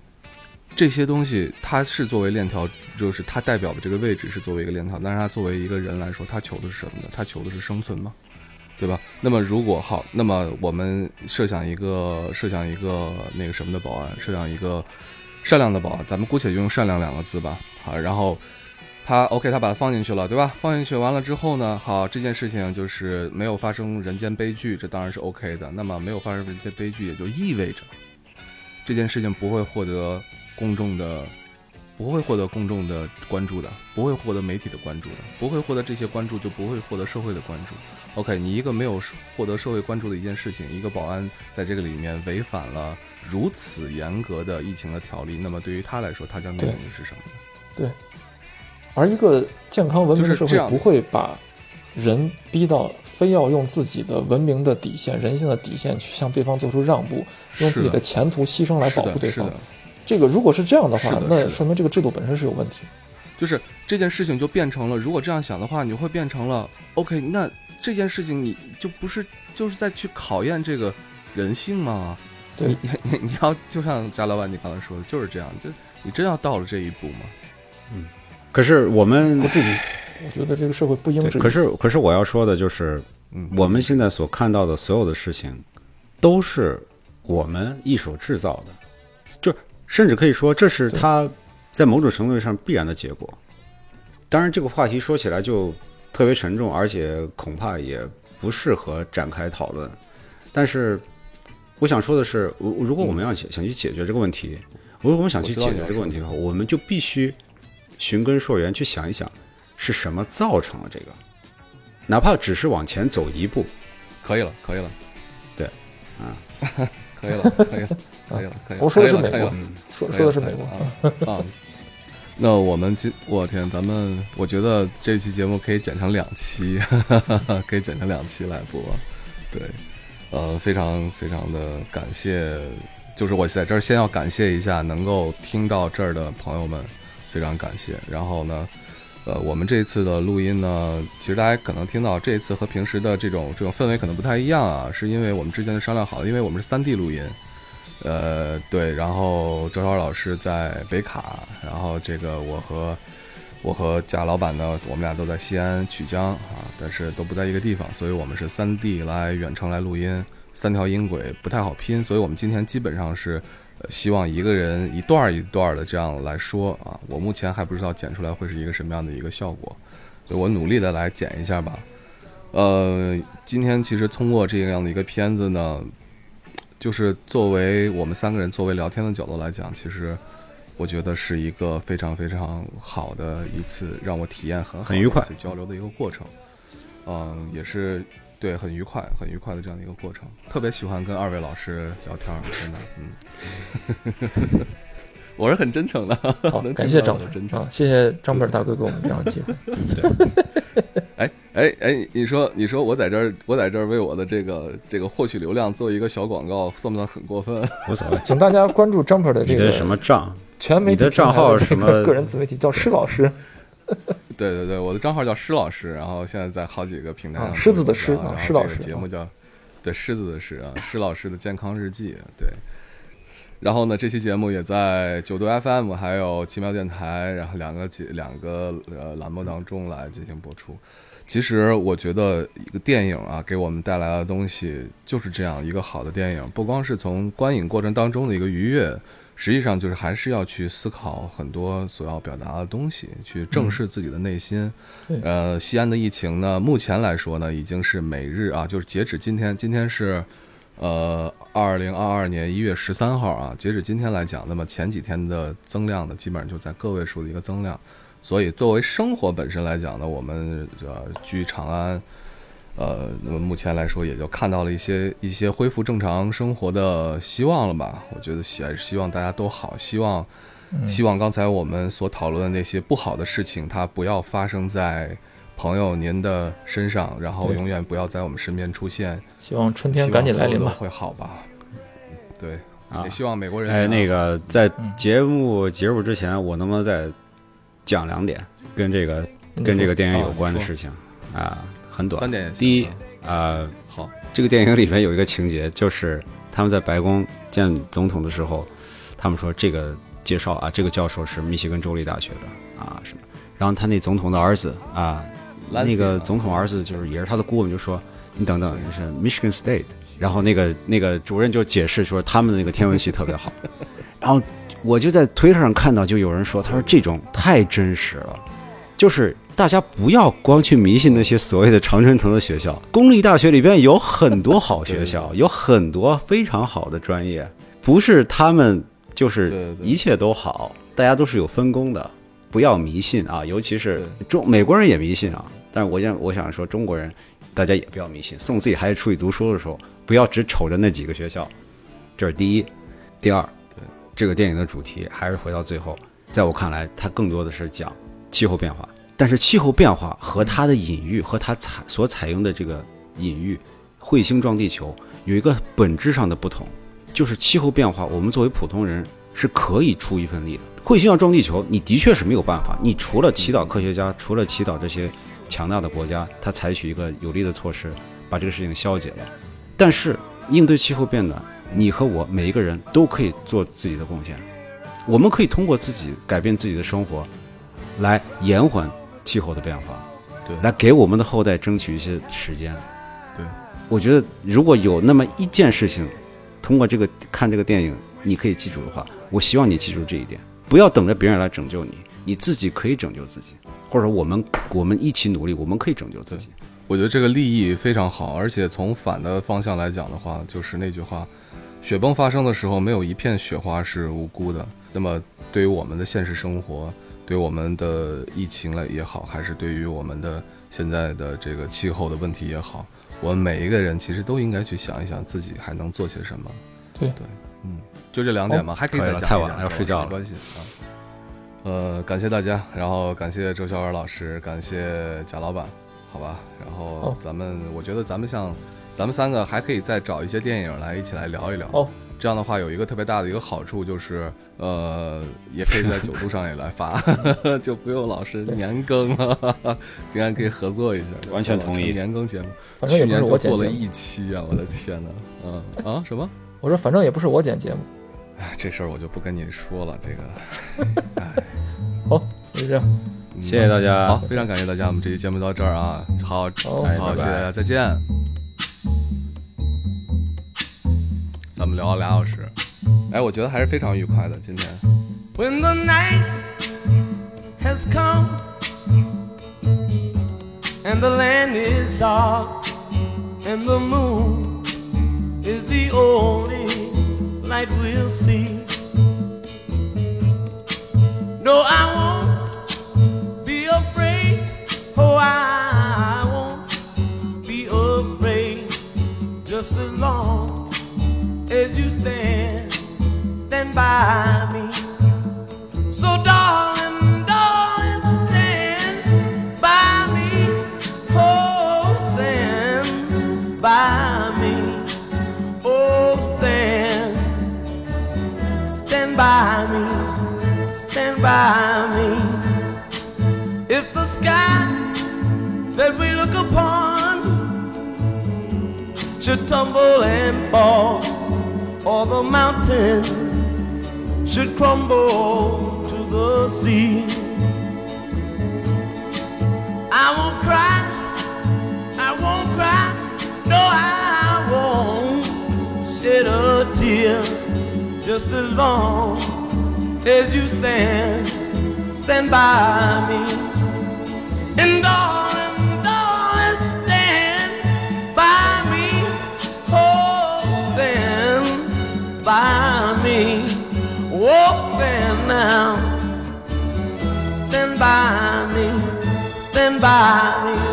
这些东西，它是作为链条，就是它代表的这个位置是作为一个链条，但是它作为一个人来说，他求的是什么呢？他求的是生存嘛，对吧？那么如果好，那么我们设想一个设想一个那个什么的保安，设想一个善良的保安，咱们姑且就用善良两个字吧，好，然后他 OK，他把它放进去了，对吧？放进去完了之后呢，好，这件事情就是没有发生人间悲剧，这当然是 OK 的。那么没有发生人间悲剧，也就意味着这件事情不会获得。公众的不会获得公众的关注的，不会获得媒体的关注的，不会获得这些关注，就不会获得社会的关注。OK，你一个没有获得社会关注的一件事情，一个保安在这个里面违反了如此严格的疫情的条例，那么对于他来说，他将面临的是什么呢？对，而一个健康文明的社会不会把人逼到非要用自己的文明的底线、人性的底线去向对方做出让步，用自己的前途牺牲来保护对方。这个如果是这样的话，那说明这个制度本身是有问题。就是这件事情就变成了，如果这样想的话，你会变成了 OK，那这件事情你就不是就是在去考验这个人性吗？对你 [laughs] 你你要就像贾老板你刚才说的，就是这样，就你真要到了这一步吗？嗯可是我们不至于。我觉得这个社会不应对至于。可是可是我要说的就是，嗯，我们现在所看到的所有的事情，都是我们一手制造的，就甚至可以说这是他在某种程度上必然的结果。当然，这个话题说起来就特别沉重，而且恐怕也不适合展开讨论。但是，我想说的是，如如果我们要想想去解决这个问题，如果我们想去解决这个问题的话，我们就必须寻根溯源，去想一想是什么造成了这个，哪怕只是往前走一步，可以了，可以了，对，啊，[laughs] 可以了，可以了，可以了，可以了。我说的是美国说说的是美国啊。啊 [laughs] 那我们今我天，咱们我觉得这期节目可以剪成两期，[laughs] 可以剪成两期来播。对，呃，非常非常的感谢，就是我在这儿先要感谢一下能够听到这儿的朋友们，非常感谢。然后呢，呃，我们这次的录音呢，其实大家可能听到这一次和平时的这种这种氛围可能不太一样啊，是因为我们之前就商量好了，因为我们是三 D 录音，呃，对，然后周超老师在北卡，然后这个我和我和贾老板呢，我们俩都在西安曲江啊，但是都不在一个地方，所以我们是三 D 来远程来录音，三条音轨不太好拼，所以我们今天基本上是。希望一个人一段一段的这样来说啊，我目前还不知道剪出来会是一个什么样的一个效果，所以我努力的来剪一下吧。呃，今天其实通过这样的一个片子呢，就是作为我们三个人作为聊天的角度来讲，其实我觉得是一个非常非常好的一次让我体验很很愉快交流的一个过程。嗯，也是对很愉快、很愉快的这样的一个过程。特别喜欢跟二位老师聊天，真的，嗯，我是很真诚的，好，[laughs] 能感谢张听到我的真诚啊，谢谢张本大哥给我们这样的机会。[laughs] 哎哎哎，你说你说我在这儿我在这儿为我的这个这个获取流量做一个小广告，算不算很过分？无所谓。[laughs] 请大家关注张本的这个什么账？全媒体的账号什么个个人自媒体叫施老师，对对对，我的账号叫施老师，然后现在在好几个平台上。啊狮子的狮啊施老这个师啊节目叫对狮子的狮啊，施老师的健康日记。对，然后呢，这期节目也在九度 FM 还有奇妙电台，然后两个节两个呃栏目当中来进行播出。其实我觉得一个电影啊，给我们带来的东西就是这样一个好的电影，不光是从观影过程当中的一个愉悦，实际上就是还是要去思考很多所要表达的东西，去正视自己的内心。对呃，西安的疫情呢，目前来说呢，已经是每日啊，就是截止今天，今天是呃二零二二年一月十三号啊，截止今天来讲，那么前几天的增量呢，基本上就在个位数的一个增量。所以，作为生活本身来讲呢，我们呃居长安，呃，那么目前来说也就看到了一些一些恢复正常生活的希望了吧。我觉得希希望大家都好，希望希望刚才我们所讨论的那些不好的事情，它不要发生在朋友您的身上，然后永远不要在我们身边出现。希望春天赶紧来临吧。会好吧？对，啊也希望美国人哎，那个在嗯节目结束之前，我能不能再讲两点跟这个跟这个电影有关的事情啊？很短三。点第一啊啊，好，这个电影里面有一个情节，就是他们在白宫见总统的时候，他们说这个介绍啊，这个教授是密歇根州立大学的啊什么，然后他那总统的儿子啊那个总统儿子就是也是他的顾问，就说你等等，是 Michigan State，然后那个那个主任就解释说他们的那个天文系特别好，[laughs] 然后我就在推特上看到，就有人说，他说这种太真实了，就是大家不要光去迷信那些所谓的常春藤的学校，公立大学里边有很多好学 [laughs] 校，有很多非常好的专业，不是他们就是一切都好，大家都是有分工的，不要迷信啊，尤其是中美国人也迷信啊，但是我想我想说中国人，大家也不要迷信，送自己孩子出去读书的时候，不要只瞅着那几个学校，这是第一，第二。对这个电影的主题还是回到最后，在我看来，它更多的是讲气候变化。但是气候变化和它的隐喻和它采所采用的这个隐喻“彗星撞地球”有一个本质上的不同，就是气候变化，我们作为普通人是可以出一份力的。彗星要撞地球，你的确是没有办法，你除了祈祷科学家，除了祈祷这些强大的国家，他采取一个有力的措施，把这个事情消解了。但是应对气候变暖，你和我每一个人都可以做自己的贡献，我们可以通过自己改变自己的生活，来延缓气候的变化，对来给我们的后代争取一些时间。对，我觉得如果有那么一件事情，通过这个看这个电影，你可以记住的话，我希望你记住这一点，不要等着别人来拯救你，你自己可以拯救自己，或者我们我们一起努力，我们可以拯救自己。我觉得这个立意非常好，而且从反的方向来讲的话，就是那句话：雪崩发生的时候，没有一片雪花是无辜的。那么，对于我们的现实生活，对我们的疫情了也好，还是对于我们的现在的这个气候的问题也好，我们每一个人其实都应该去想一想自己还能做些什么。对对，嗯，就这两点嘛，还可以再讲太晚了要睡觉了没关系啊。呃，感谢大家，然后感谢周小尔老师，感谢贾老板，好吧，然后哦咱们，我觉得咱们像咱们三个还可以再找一些电影来一起来聊一聊。哦，这样的话有一个特别大的一个好处就是，呃，也可以在九度上也来发，[laughs] 就不用老是年更了，竟然可以合作一下，完全同意年更节目。反正也去年就不是我剪节目。做了一期啊，我的天哪！嗯啊什么？我说反正也不是我剪节目。哎，这事儿我就不跟你说了，这个。[laughs] 哎，好，就这样。嗯谢谢大家好，非常感谢大家，我们这期节目到这儿啊，好，好好，哎拜拜谢谢大家，再见。咱们聊了俩小时，哎，我觉得还是非常愉快的，今天。When the night has come and the land is dark and the moon is the only light we'll see. No, I won't be afraid. Oh, I won't be afraid. Just as long as you stand, stand by me. So, darling, stand by me. Stand by me. If the sky that we look upon should tumble and fall, or the mountain should crumble to the sea. I won't cry, I won't cry, no, I won't shed a tear just as long as you stand, stand by me. And darling, darling, stand by me. Oh, stand by me. Oh, stand now. Stand by me. Stand by me.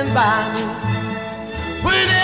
standing by me. When